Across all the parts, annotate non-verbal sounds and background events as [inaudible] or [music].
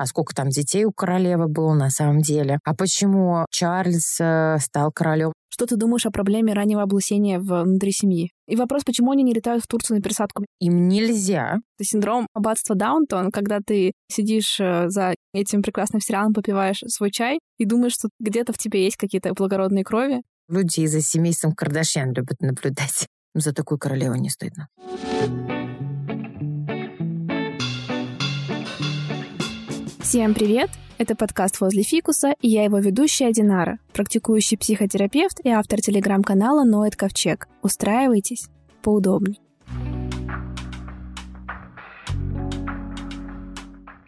а сколько там детей у королевы было на самом деле, а почему Чарльз э, стал королем. Что ты думаешь о проблеме раннего облысения внутри семьи? И вопрос, почему они не летают в Турцию на пересадку? Им нельзя. Это синдром аббатства Даунтон, когда ты сидишь э, за этим прекрасным сериалом, попиваешь свой чай и думаешь, что где-то в тебе есть какие-то благородные крови. Люди из-за семейством Кардашьян любят наблюдать. За такую королеву не стыдно. Всем привет! Это подкаст «Возле фикуса» и я его ведущая Динара, практикующий психотерапевт и автор телеграм-канала «Ноэт Ковчег». Устраивайтесь поудобней.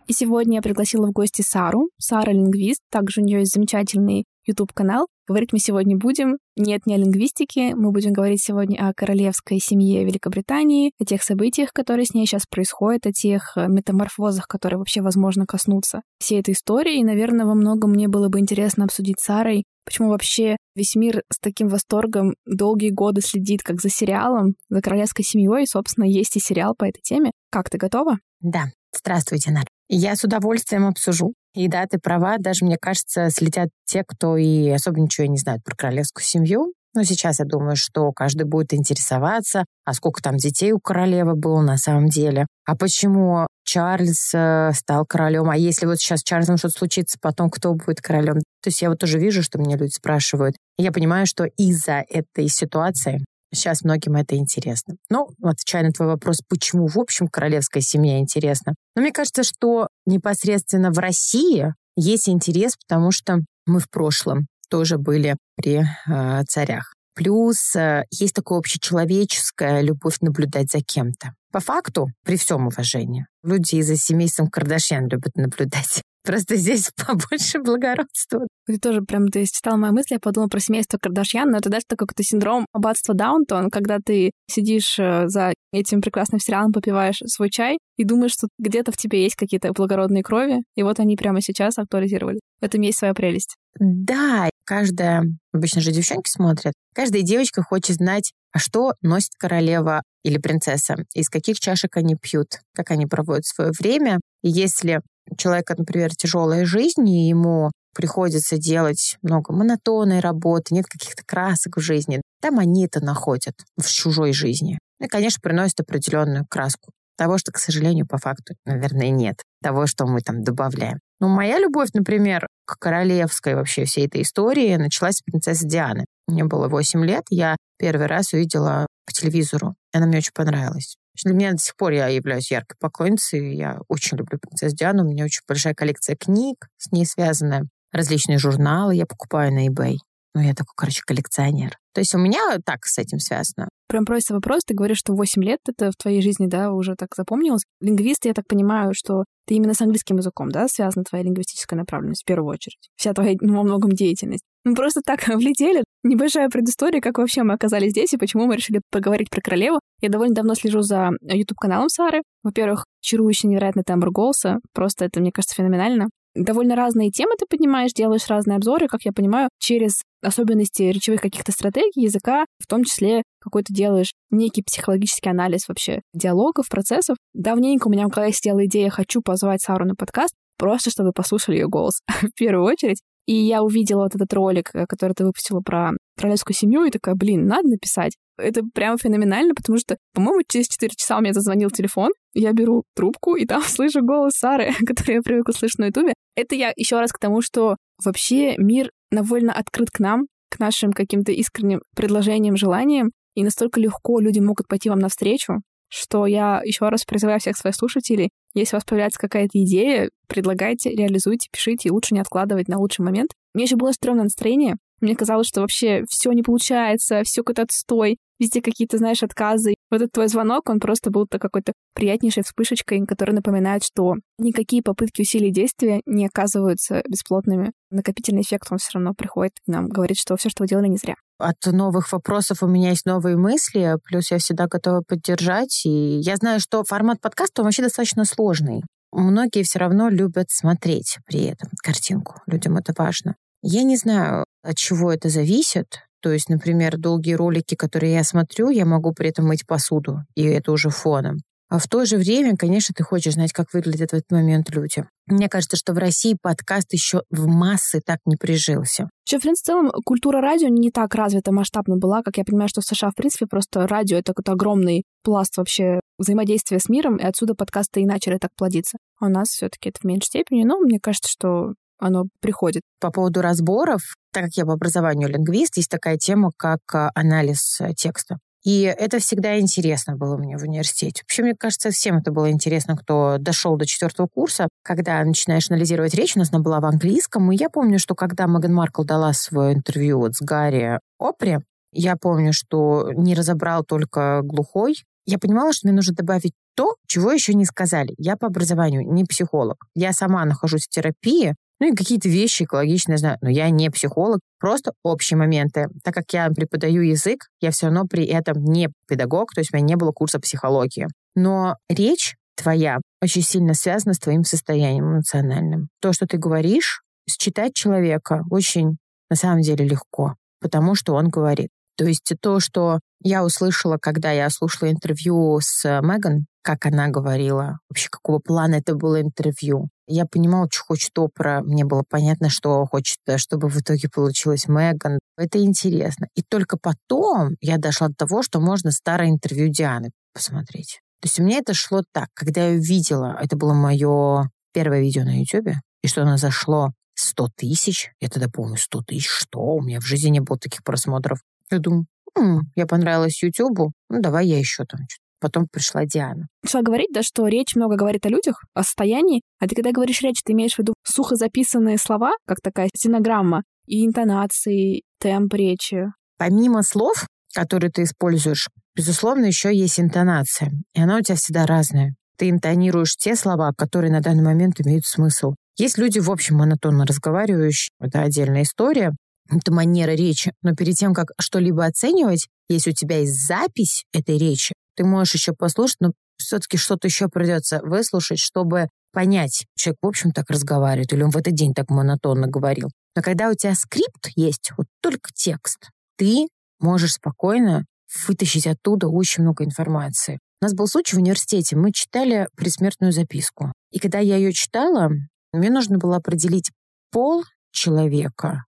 И сегодня я пригласила в гости Сару. Сара — лингвист, также у нее есть замечательный YouTube-канал, Говорить мы сегодня будем нет не о лингвистике, мы будем говорить сегодня о королевской семье Великобритании, о тех событиях, которые с ней сейчас происходят, о тех э, метаморфозах, которые вообще возможно коснуться всей этой истории. И, наверное, во многом мне было бы интересно обсудить с Сарой, почему вообще весь мир с таким восторгом долгие годы следит как за сериалом, за королевской семьей, и, собственно, есть и сериал по этой теме. Как ты готова? Да. Здравствуйте, Нар. Я с удовольствием обсужу. И да, ты права, даже, мне кажется, слетят те, кто и особо ничего не знает про королевскую семью. Но сейчас я думаю, что каждый будет интересоваться, а сколько там детей у королевы было на самом деле, а почему Чарльз э, стал королем, а если вот сейчас с Чарльзом что-то случится, потом кто будет королем. То есть я вот тоже вижу, что меня люди спрашивают. Я понимаю, что из-за этой ситуации Сейчас многим это интересно. Но, отвечая на твой вопрос, почему, в общем, королевская семья интересна. Но мне кажется, что непосредственно в России есть интерес, потому что мы в прошлом тоже были при э, царях. Плюс э, есть такое общечеловеческая любовь наблюдать за кем-то. По факту, при всем уважении, люди из-за семейства Кардашьян любят наблюдать Просто здесь [laughs] побольше благородства. Ты тоже прям, ты читала мои мысли, я подумала про семейство Кардашьян, но это даже такой какой-то синдром аббатства Даунтон, когда ты сидишь э, за этим прекрасным сериалом, попиваешь свой чай и думаешь, что где-то в тебе есть какие-то благородные крови, и вот они прямо сейчас актуализировали. В этом есть своя прелесть. Да, каждая, обычно же девчонки смотрят, каждая девочка хочет знать, а что носит королева или принцесса, из каких чашек они пьют, как они проводят свое время. И если человека, например, тяжелая жизнь, и ему приходится делать много монотонной работы, нет каких-то красок в жизни, там они это находят в чужой жизни. И, конечно, приносят определенную краску. Того, что, к сожалению, по факту, наверное, нет. Того, что мы там добавляем. Но моя любовь, например, к королевской вообще всей этой истории началась с принцессы Дианы. Мне было 8 лет, я первый раз увидела по телевизору. Она мне очень понравилась. Для меня до сих пор я являюсь яркой поклонницей. Я очень люблю принцессу Диану. У меня очень большая коллекция книг с ней связанная. Различные журналы я покупаю на eBay. Ну, я такой, короче, коллекционер. То есть у меня так с этим связано. Прям просто вопрос. Ты говоришь, что 8 лет это в твоей жизни, да, уже так запомнилось. Лингвист, я так понимаю, что ты именно с английским языком, да, связана твоя лингвистическая направленность в первую очередь. Вся твоя, ну, во многом деятельность. Мы просто так [laughs] влетели. Небольшая предыстория, как вообще мы оказались здесь и почему мы решили поговорить про королеву. Я довольно давно слежу за YouTube-каналом Сары. Во-первых, чарующий невероятный тембр голоса. Просто это, мне кажется, феноменально довольно разные темы ты поднимаешь, делаешь разные обзоры, как я понимаю, через особенности речевых каких-то стратегий, языка, в том числе какой-то делаешь некий психологический анализ вообще диалогов, процессов. Давненько у меня в голове сидела идея «хочу позвать Сару на подкаст», просто чтобы послушали ее голос [laughs] в первую очередь. И я увидела вот этот ролик, э, который ты выпустила про королевскую семью, и такая, блин, надо написать. Это прямо феноменально, потому что, по-моему, через 4 часа у меня зазвонил телефон, я беру трубку, и там [laughs] слышу голос Сары, [laughs] который я привыкла слышать на Ютубе. Это я еще раз к тому, что вообще мир довольно открыт к нам, к нашим каким-то искренним предложениям, желаниям, и настолько легко люди могут пойти вам навстречу, что я еще раз призываю всех своих слушателей, если у вас появляется какая-то идея, предлагайте, реализуйте, пишите, и лучше не откладывать на лучший момент. Мне еще было стрёмное настроение, мне казалось, что вообще все не получается, все какой-то отстой, везде какие-то, знаешь, отказы. Вот этот твой звонок, он просто был какой-то приятнейшей вспышечкой, которая напоминает, что никакие попытки усилий действия не оказываются бесплотными. Накопительный эффект, он все равно приходит и нам говорит, что все, что вы делали, не зря. От новых вопросов у меня есть новые мысли, плюс я всегда готова поддержать. И я знаю, что формат подкаста он вообще достаточно сложный. Многие все равно любят смотреть при этом картинку. Людям это важно. Я не знаю, от чего это зависит. То есть, например, долгие ролики, которые я смотрю, я могу при этом мыть посуду, и это уже фоном. А в то же время, конечно, ты хочешь знать, как выглядят в этот момент люди. Мне кажется, что в России подкаст еще в массы так не прижился. Еще, в принципе, в целом, культура радио не так развита масштабно была, как я понимаю, что в США, в принципе, просто радио — это какой-то огромный пласт вообще взаимодействия с миром, и отсюда подкасты и начали так плодиться. А у нас все таки это в меньшей степени, но мне кажется, что оно приходит. По поводу разборов, так как я по образованию лингвист, есть такая тема, как а, анализ э, текста. И это всегда интересно было мне в университете. Вообще, мне кажется, всем это было интересно, кто дошел до четвертого курса. Когда начинаешь анализировать речь, у нас она была в английском. И я помню, что когда Меган Маркл дала свое интервью вот с Гарри Опри, я помню, что не разобрал только глухой. Я понимала, что мне нужно добавить то, чего еще не сказали. Я по образованию не психолог. Я сама нахожусь в терапии, ну и какие-то вещи экологичные знаю. Но я не психолог, просто общие моменты. Так как я преподаю язык, я все равно при этом не педагог, то есть у меня не было курса психологии. Но речь твоя очень сильно связана с твоим состоянием эмоциональным. То, что ты говоришь, считать человека очень на самом деле легко, потому что он говорит. То есть то, что я услышала, когда я слушала интервью с Меган, как она говорила, вообще какого плана это было интервью. Я понимала, что хочет опера, мне было понятно, что хочет, э, чтобы в итоге получилось Меган. Это интересно. И только потом я дошла до того, что можно старое интервью Дианы посмотреть. То есть у меня это шло так, когда я увидела, это было мое первое видео на YouTube, и что оно зашло 100 тысяч, я тогда помню, 100 тысяч, что? У меня в жизни не было таких просмотров. Я думаю, м-м, я понравилась Ютубу, ну давай я еще там что-то потом пришла Диана. Начала говорить, да, что речь много говорит о людях, о состоянии, а ты когда говоришь речь, ты имеешь в виду сухо записанные слова, как такая стенограмма, и интонации, темп речи. Помимо слов, которые ты используешь, безусловно, еще есть интонация, и она у тебя всегда разная. Ты интонируешь те слова, которые на данный момент имеют смысл. Есть люди, в общем, монотонно разговаривающие, это отдельная история, это манера речи. Но перед тем, как что-либо оценивать, если у тебя есть запись этой речи, ты можешь еще послушать, но все-таки что-то еще придется выслушать, чтобы понять, человек, в общем, так разговаривает, или он в этот день так монотонно говорил. Но когда у тебя скрипт есть, вот только текст, ты можешь спокойно вытащить оттуда очень много информации. У нас был случай в университете, мы читали предсмертную записку. И когда я ее читала, мне нужно было определить пол человека,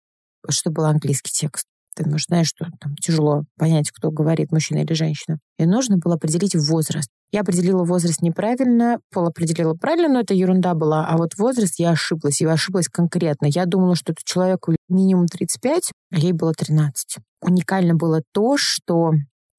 что был английский текст. Ты ну, знаешь, что там тяжело понять, кто говорит, мужчина или женщина. И нужно было определить возраст. Я определила возраст неправильно, пол определила правильно, но это ерунда была. А вот возраст я ошиблась, я ошиблась конкретно. Я думала, что это человеку минимум 35, а ей было 13. Уникально было то, что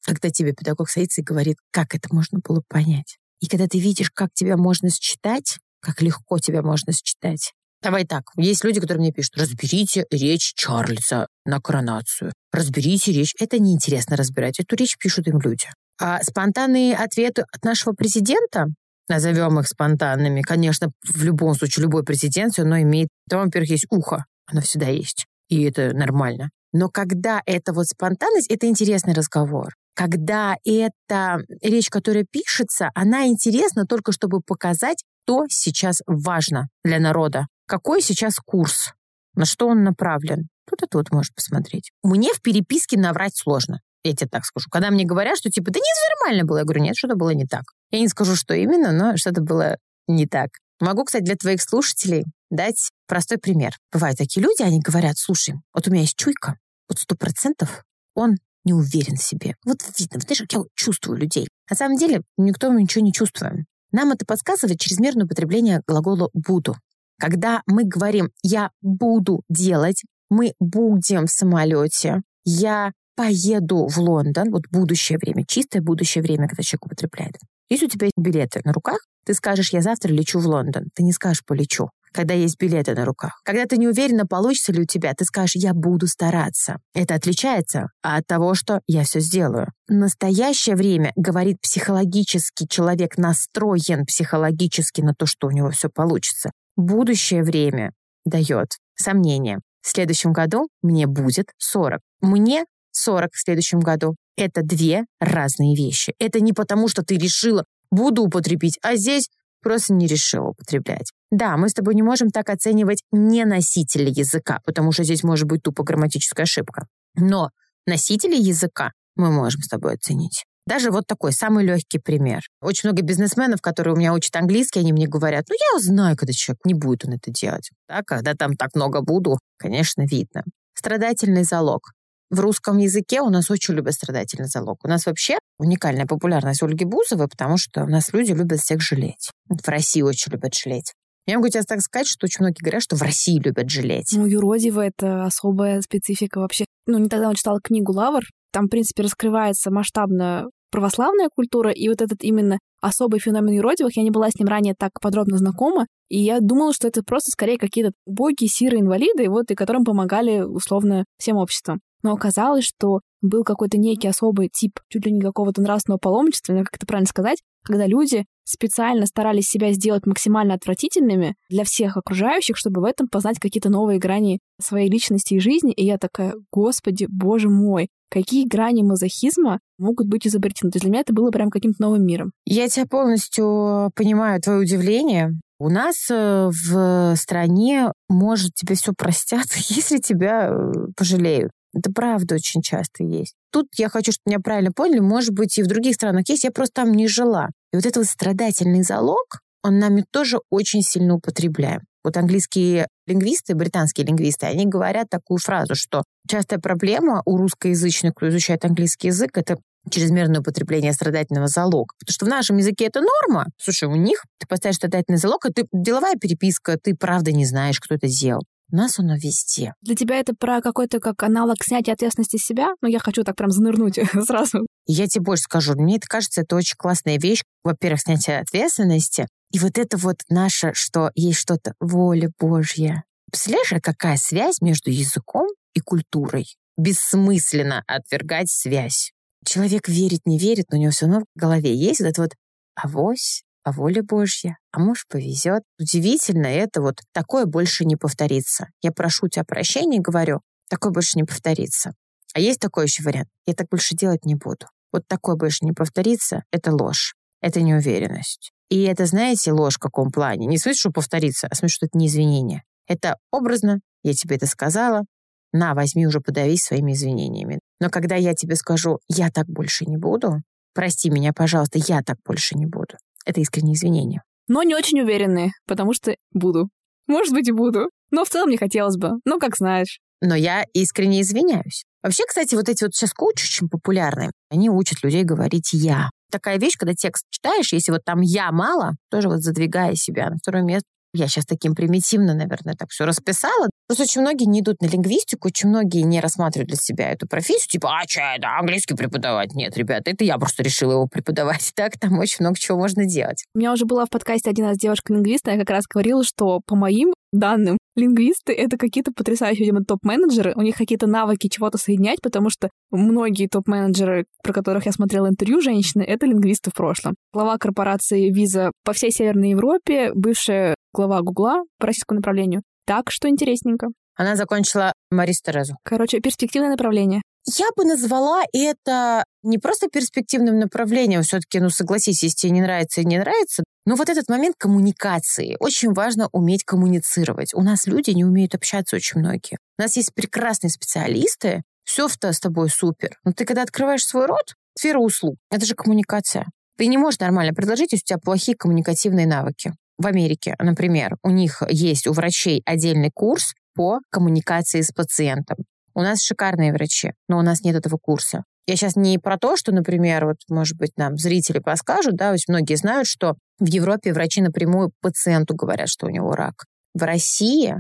когда тебе педагог садится и говорит, как это можно было понять. И когда ты видишь, как тебя можно считать, как легко тебя можно считать, Давай так, есть люди, которые мне пишут, разберите речь Чарльза на коронацию. Разберите речь. Это неинтересно разбирать. Эту речь пишут им люди. А спонтанные ответы от нашего президента, назовем их спонтанными, конечно, в любом случае, любой президент все равно имеет, там, во-первых, есть ухо, оно всегда есть, и это нормально. Но когда это вот спонтанность, это интересный разговор. Когда это речь, которая пишется, она интересна только чтобы показать, что сейчас важно для народа. Какой сейчас курс? На что он направлен? Тут может посмотреть. Мне в переписке наврать сложно. Я тебе так скажу. Когда мне говорят, что типа, да нет, нормально было. Я говорю, нет, что-то было не так. Я не скажу, что именно, но что-то было не так. Могу, кстати, для твоих слушателей дать простой пример. Бывают такие люди, они говорят, слушай, вот у меня есть чуйка, вот сто процентов он не уверен в себе. Вот видно, знаешь, я чувствую людей. На самом деле никто мы ничего не чувствуем. Нам это подсказывает чрезмерное употребление глагола «буду». Когда мы говорим «я буду делать», мы будем в самолете, я поеду в Лондон, вот будущее время, чистое будущее время, когда человек употребляет. Если у тебя есть билеты на руках, ты скажешь, я завтра лечу в Лондон. Ты не скажешь, полечу, когда есть билеты на руках. Когда ты не уверена, получится ли у тебя, ты скажешь, я буду стараться. Это отличается от того, что я все сделаю. В настоящее время, говорит психологически, человек настроен психологически на то, что у него все получится будущее время дает сомнение. В следующем году мне будет 40. Мне 40 в следующем году. Это две разные вещи. Это не потому, что ты решила, буду употребить, а здесь просто не решила употреблять. Да, мы с тобой не можем так оценивать не носители языка, потому что здесь может быть тупо грамматическая ошибка. Но носители языка мы можем с тобой оценить. Даже вот такой самый легкий пример. Очень много бизнесменов, которые у меня учат английский, они мне говорят, ну я знаю, когда человек не будет он это делать. Да, когда там так много буду, конечно, видно. Страдательный залог. В русском языке у нас очень любят страдательный залог. У нас вообще уникальная популярность Ольги Бузовой, потому что у нас люди любят всех жалеть. В России очень любят жалеть. Я могу тебе так сказать, что очень многие говорят, что в России любят жалеть. Ну, юродиво — это особая специфика вообще. Ну, не тогда я читала книгу «Лавр», там, в принципе, раскрывается масштабно православная культура и вот этот именно особый феномен юродивых. Я не была с ним ранее так подробно знакома, и я думала, что это просто скорее какие-то боги, сиры, инвалиды, вот, и которым помогали условно всем обществом. Но оказалось, что был какой-то некий особый тип чуть ли не какого-то нравственного паломничества, как это правильно сказать, когда люди специально старались себя сделать максимально отвратительными для всех окружающих, чтобы в этом познать какие-то новые грани своей личности и жизни. И я такая, господи, боже мой, какие грани мазохизма могут быть изобретены. То есть для меня это было прям каким-то новым миром. Я тебя полностью понимаю, твое удивление. У нас э, в стране, может, тебе все простят, [laughs] если тебя э, пожалеют. Это правда очень часто есть. Тут я хочу, чтобы меня правильно поняли, может быть, и в других странах есть, я просто там не жила. И вот этот вот страдательный залог, он нами тоже очень сильно употребляем. Вот английские лингвисты, британские лингвисты, они говорят такую фразу, что частая проблема у русскоязычных, кто изучает английский язык, это чрезмерное употребление страдательного залога. Потому что в нашем языке это норма. Слушай, у них ты поставишь страдательный залог, а ты деловая переписка, ты правда не знаешь, кто это сделал. Нас оно везде. Для тебя это про какой-то как аналог снятия ответственности себя? Ну, я хочу так прям занырнуть [laughs] сразу. Я тебе больше скажу. Мне это кажется, это очень классная вещь. Во-первых, снятие ответственности. И вот это вот наше, что есть что-то воля Божья. Представляешь, а какая связь между языком и культурой? Бессмысленно отвергать связь. Человек верит, не верит, но у него все равно в голове есть вот это вот авось, а воля Божья, а может повезет. Удивительно, это вот такое больше не повторится. Я прошу тебя прощения, говорю, такое больше не повторится. А есть такой еще вариант. Я так больше делать не буду. Вот такое больше не повторится, это ложь, это неуверенность. И это, знаете, ложь в каком плане? Не в смысле, что повторится, а в смысле, что это не извинение. Это образно, я тебе это сказала, на, возьми уже подавись своими извинениями. Но когда я тебе скажу, я так больше не буду, прости меня, пожалуйста, я так больше не буду, это искренние извинения. Но не очень уверенные, потому что буду. Может быть, и буду. Но в целом не хотелось бы. Ну, как знаешь. Но я искренне извиняюсь. Вообще, кстати, вот эти вот сейчас коучи очень популярные. Они учат людей говорить «я». Такая вещь, когда текст читаешь, если вот там «я» мало, тоже вот задвигая себя на второе место, я сейчас таким примитивно, наверное, так все расписала. Просто очень многие не идут на лингвистику, очень многие не рассматривают для себя эту профессию, типа, а что это, английский преподавать? Нет, ребята, это я просто решила его преподавать. [laughs] Так, там очень много чего можно делать. У меня уже была в подкасте один раз девушка-лингвист, я как раз говорила, что по моим данным, лингвисты — это какие-то потрясающие, видимо, топ-менеджеры. У них какие-то навыки чего-то соединять, потому что многие топ-менеджеры, про которых я смотрела интервью женщины, это лингвисты в прошлом. Глава корпорации Visa по всей Северной Европе, бывшая глава Гугла по российскому направлению. Так что интересненько. Она закончила Марис Терезу. Короче, перспективное направление. Я бы назвала это не просто перспективным направлением, все-таки, ну, согласись, если тебе не нравится и не нравится, но вот этот момент коммуникации. Очень важно уметь коммуницировать. У нас люди не умеют общаться очень многие. У нас есть прекрасные специалисты, все с тобой супер. Но ты когда открываешь свой рот, сфера услуг, это же коммуникация. Ты не можешь нормально предложить, если у тебя плохие коммуникативные навыки. В Америке, например, у них есть у врачей отдельный курс по коммуникации с пациентом. У нас шикарные врачи, но у нас нет этого курса. Я сейчас не про то, что, например, вот, может быть, нам зрители подскажут, да, ведь многие знают, что в Европе врачи напрямую пациенту говорят, что у него рак. В России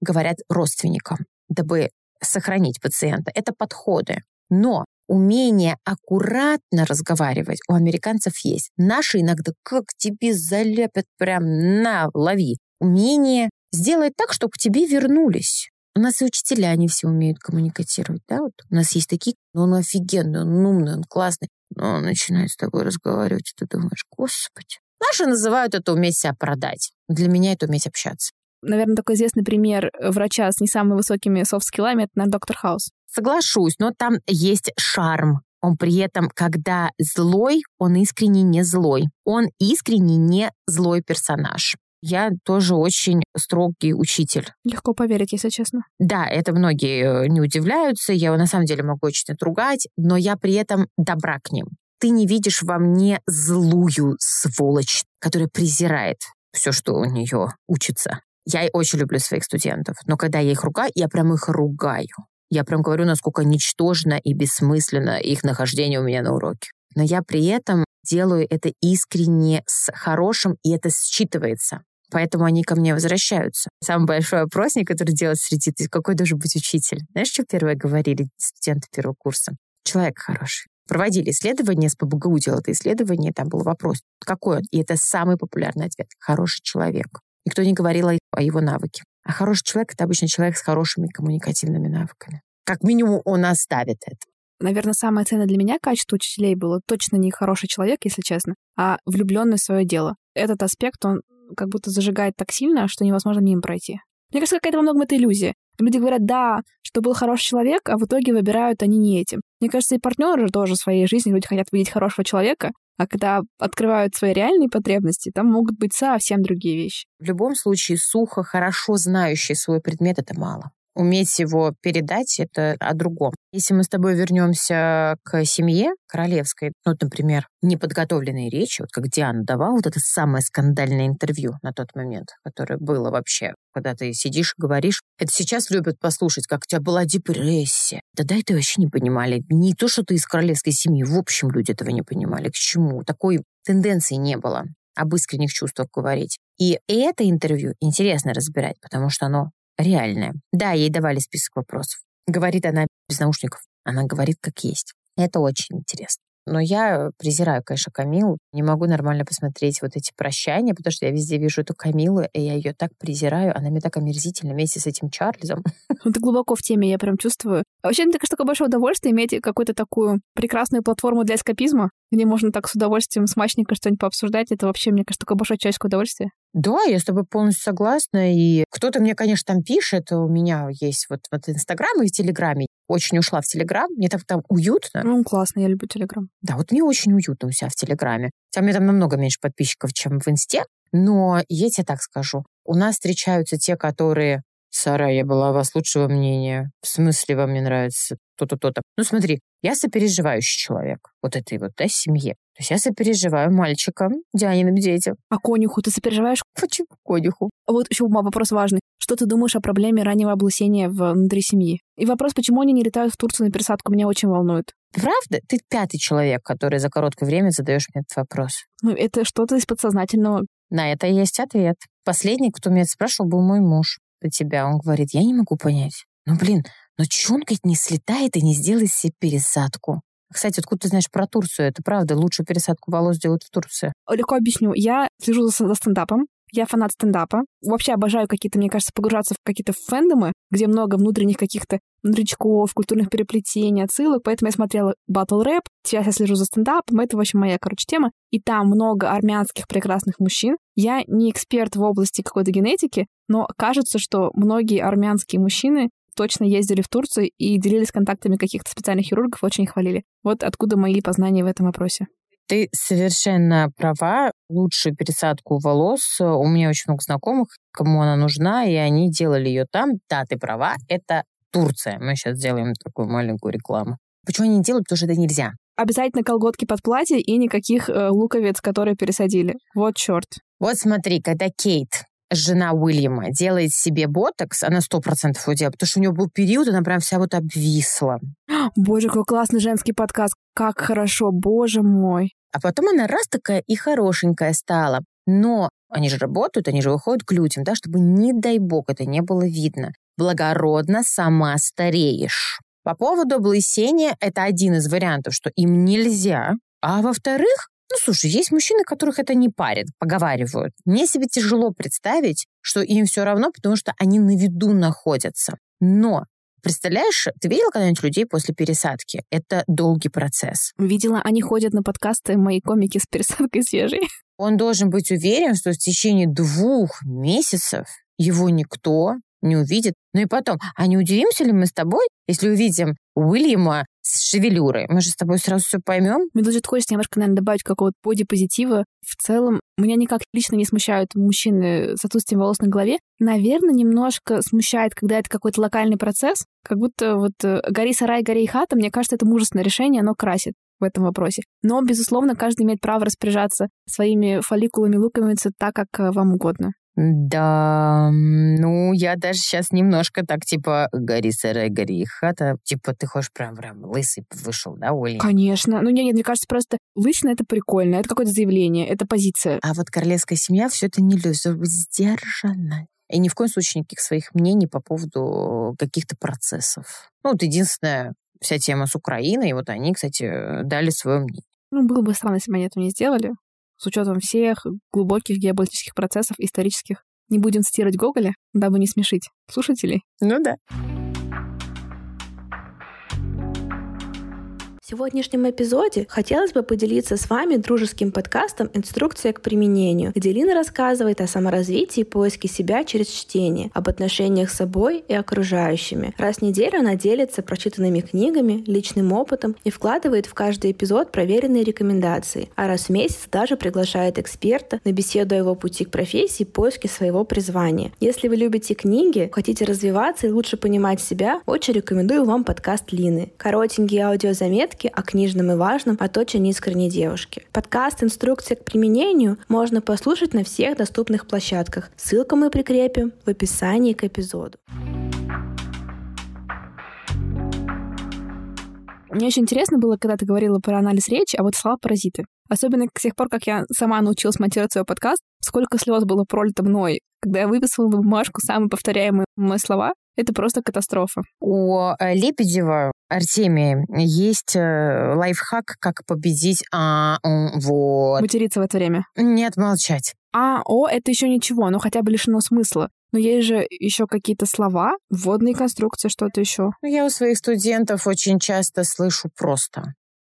говорят родственникам, дабы сохранить пациента. Это подходы. Но умение аккуратно разговаривать у американцев есть. Наши иногда как тебе залепят прям на, лови. Умение сделать так, чтобы к тебе вернулись. У нас и учителя, они все умеют коммуникатировать, да, вот у нас есть такие, ну, он офигенный, он умный, он классный, но он начинает с тобой разговаривать, и ты думаешь, господи. Наши называют это уметь себя продать. Для меня это уметь общаться. Наверное, такой известный пример врача с не самыми высокими софт-скиллами — это, наверное, доктор Хаус. Соглашусь, но там есть шарм. Он при этом, когда злой, он искренне не злой. Он искренне не злой персонаж. Я тоже очень строгий учитель. Легко поверить, если честно. Да, это многие э, не удивляются. Я его на самом деле могу очень отругать, но я при этом добра к ним. ты не видишь во мне злую сволочь, которая презирает все, что у нее учится. Я очень люблю своих студентов, но когда я их ругаю, я прям их ругаю. Я прям говорю, насколько ничтожно и бессмысленно их нахождение у меня на уроке. Но я при этом делаю это искренне, с хорошим, и это считывается. Поэтому они ко мне возвращаются. Самый большой опросник, который делают среди, ты какой должен быть учитель? Знаешь, что первое говорили студенты первого курса? Человек хороший. Проводили исследование, с ПБГУ делал это исследование, там был вопрос, какой он? И это самый популярный ответ. Хороший человек. Никто не говорил о его навыке. А хороший человек — это обычно человек с хорошими коммуникативными навыками. Как минимум он оставит это. Наверное, самое ценное для меня качество учителей было точно не хороший человек, если честно, а влюбленный в свое дело. Этот аспект, он как будто зажигает так сильно, что невозможно мимо пройти. Мне кажется, какая-то во многом это иллюзия. Люди говорят, да, что был хороший человек, а в итоге выбирают они не этим. Мне кажется, и партнеры же тоже в своей жизни люди хотят видеть хорошего человека, а когда открывают свои реальные потребности, там могут быть совсем другие вещи. В любом случае, сухо, хорошо знающий свой предмет — это мало уметь его передать, это о другом. Если мы с тобой вернемся к семье королевской, ну, например, неподготовленные речи, вот как Диана давала вот это самое скандальное интервью на тот момент, которое было вообще, когда ты сидишь и говоришь, это сейчас любят послушать, как у тебя была депрессия. Да это вообще не понимали. Не то, что ты из королевской семьи, в общем, люди этого не понимали. К чему? Такой тенденции не было об искренних чувствах говорить. И это интервью интересно разбирать, потому что оно реальная. Да, ей давали список вопросов. Говорит она без наушников. Она говорит как есть. Это очень интересно. Но я презираю, конечно, Камилу. Не могу нормально посмотреть вот эти прощания, потому что я везде вижу эту Камилу, и я ее так презираю. Она мне так омерзительна вместе с этим Чарльзом. [laughs] Ты глубоко в теме, я прям чувствую. А вообще, мне кажется, такое большое удовольствие иметь какую-то такую прекрасную платформу для эскапизма, где можно так с удовольствием смачненько что-нибудь пообсуждать. Это вообще, мне кажется, такое большое человеческое удовольствие. Да, я с тобой полностью согласна. И кто-то мне, конечно, там пишет. У меня есть вот, вот Инстаграм и в Телеграме. Очень ушла в Телеграм. Мне так там уютно. Ну, классно, я люблю Телеграм. Да, вот мне очень уютно у себя в Телеграме. Хотя у меня там намного меньше подписчиков, чем в Инсте. Но я тебе так скажу. У нас встречаются те, которые Сара, я была у вас лучшего мнения. В смысле вам не нравится то-то, то-то. Ну смотри, я сопереживающий человек вот этой вот да, семье. То есть я сопереживаю мальчикам, Дианиным детям. А конюху ты сопереживаешь? Почему конюху? А вот еще вопрос важный. Что ты думаешь о проблеме раннего облысения внутри семьи? И вопрос, почему они не летают в Турцию на пересадку, меня очень волнует. Правда? Ты пятый человек, который за короткое время задаешь мне этот вопрос. Ну, это что-то из подсознательного. На это есть ответ. Последний, кто меня это спрашивал, был мой муж до тебя. Он говорит, я не могу понять. Ну, блин, но чё он, говорит, не слетает и не сделает себе пересадку? Кстати, откуда ты знаешь про Турцию? Это правда, лучшую пересадку волос делают в Турции. Легко объясню. Я слежу за, за стендапом. Я фанат стендапа. Вообще обожаю какие-то, мне кажется, погружаться в какие-то фэндомы, где много внутренних каких-то внутричков, культурных переплетений, отсылок. Поэтому я смотрела батл рэп. Сейчас я слежу за стендапом. Это, в общем, моя, короче, тема. И там много армянских прекрасных мужчин. Я не эксперт в области какой-то генетики, но кажется, что многие армянские мужчины точно ездили в Турцию и делились контактами каких-то специальных хирургов, очень их хвалили. Вот откуда мои познания в этом вопросе. Ты совершенно права. Лучшую пересадку волос. У меня очень много знакомых, кому она нужна, и они делали ее там. Да, ты права, это Турция. Мы сейчас сделаем такую маленькую рекламу. Почему они не делают? Потому что это нельзя. Обязательно колготки под платье и никаких э, луковиц, которые пересадили. Вот черт. Вот смотри, когда Кейт жена Уильяма делает себе ботокс, она сто процентов делает, потому что у нее был период, она прям вся вот обвисла. [gasps] Боже, какой классный женский подкаст. Как хорошо, боже мой. А потом она раз такая и хорошенькая стала. Но они же работают, они же выходят к людям, да, чтобы, не дай бог, это не было видно. Благородно сама стареешь. По поводу облысения, это один из вариантов, что им нельзя. А во-вторых, ну, слушай, есть мужчины, которых это не парит, поговаривают. Мне себе тяжело представить, что им все равно, потому что они на виду находятся. Но Представляешь, ты видела когда-нибудь людей после пересадки? Это долгий процесс. Видела, они ходят на подкасты мои комики с пересадкой свежей. Он должен быть уверен, что в течение двух месяцев его никто не увидит. Ну и потом, а не удивимся ли мы с тобой, если увидим Уильяма с шевелюрой? Мы же с тобой сразу все поймем. Мне даже хочется немножко, наверное, добавить какого-то боди-позитива. В целом, меня никак лично не смущают мужчины с отсутствием волос на голове. Наверное, немножко смущает, когда это какой-то локальный процесс. Как будто вот э, гори сарай, гори хата, мне кажется, это мужественное решение, оно красит. в этом вопросе. Но, безусловно, каждый имеет право распоряжаться своими фолликулами, луковицами так, как э, вам угодно. Да, ну, я даже сейчас немножко так, типа, гори, сырая, гори, хата. Типа, ты хочешь прям, прям лысый вышел, да, Оля? Конечно. Ну, нет, нет, мне кажется, просто лысина — это прикольно, это какое-то заявление, это позиция. А вот королевская семья все это не любит, сдержанно. И ни в коем случае никаких своих мнений по поводу каких-то процессов. Ну, вот единственная вся тема с Украиной, и вот они, кстати, дали свое мнение. Ну, было бы странно, если бы они этого не сделали с учетом всех глубоких геополитических процессов исторических. Не будем цитировать Гоголя, дабы не смешить слушателей. Ну да. Сегодняшнем эпизоде хотелось бы поделиться с вами дружеским подкастом «Инструкция к применению», где Лина рассказывает о саморазвитии и поиске себя через чтение, об отношениях с собой и окружающими. Раз в неделю она делится прочитанными книгами, личным опытом и вкладывает в каждый эпизод проверенные рекомендации, а раз в месяц даже приглашает эксперта на беседу о его пути к профессии и поиске своего призвания. Если вы любите книги, хотите развиваться и лучше понимать себя, очень рекомендую вам подкаст Лины. Коротенькие аудиозаметки заметки о книжном и важном от очень искренней девушки. Подкаст «Инструкция к применению» можно послушать на всех доступных площадках. Ссылку мы прикрепим в описании к эпизоду. Мне очень интересно было, когда ты говорила про анализ речи, а вот слова паразиты. Особенно с тех пор, как я сама научилась монтировать свой подкаст, сколько слез было пролито мной, когда я выписывала на бумажку самые повторяемые мной слова, это просто катастрофа. У э, Лебедева Артемия есть э, лайфхак, как победить а, вот. Материться в это время? Нет, молчать. А, о, это еще ничего, но хотя бы лишено смысла. Но есть же еще какие-то слова, вводные конструкции, что-то еще. Ну, я у своих студентов очень часто слышу просто.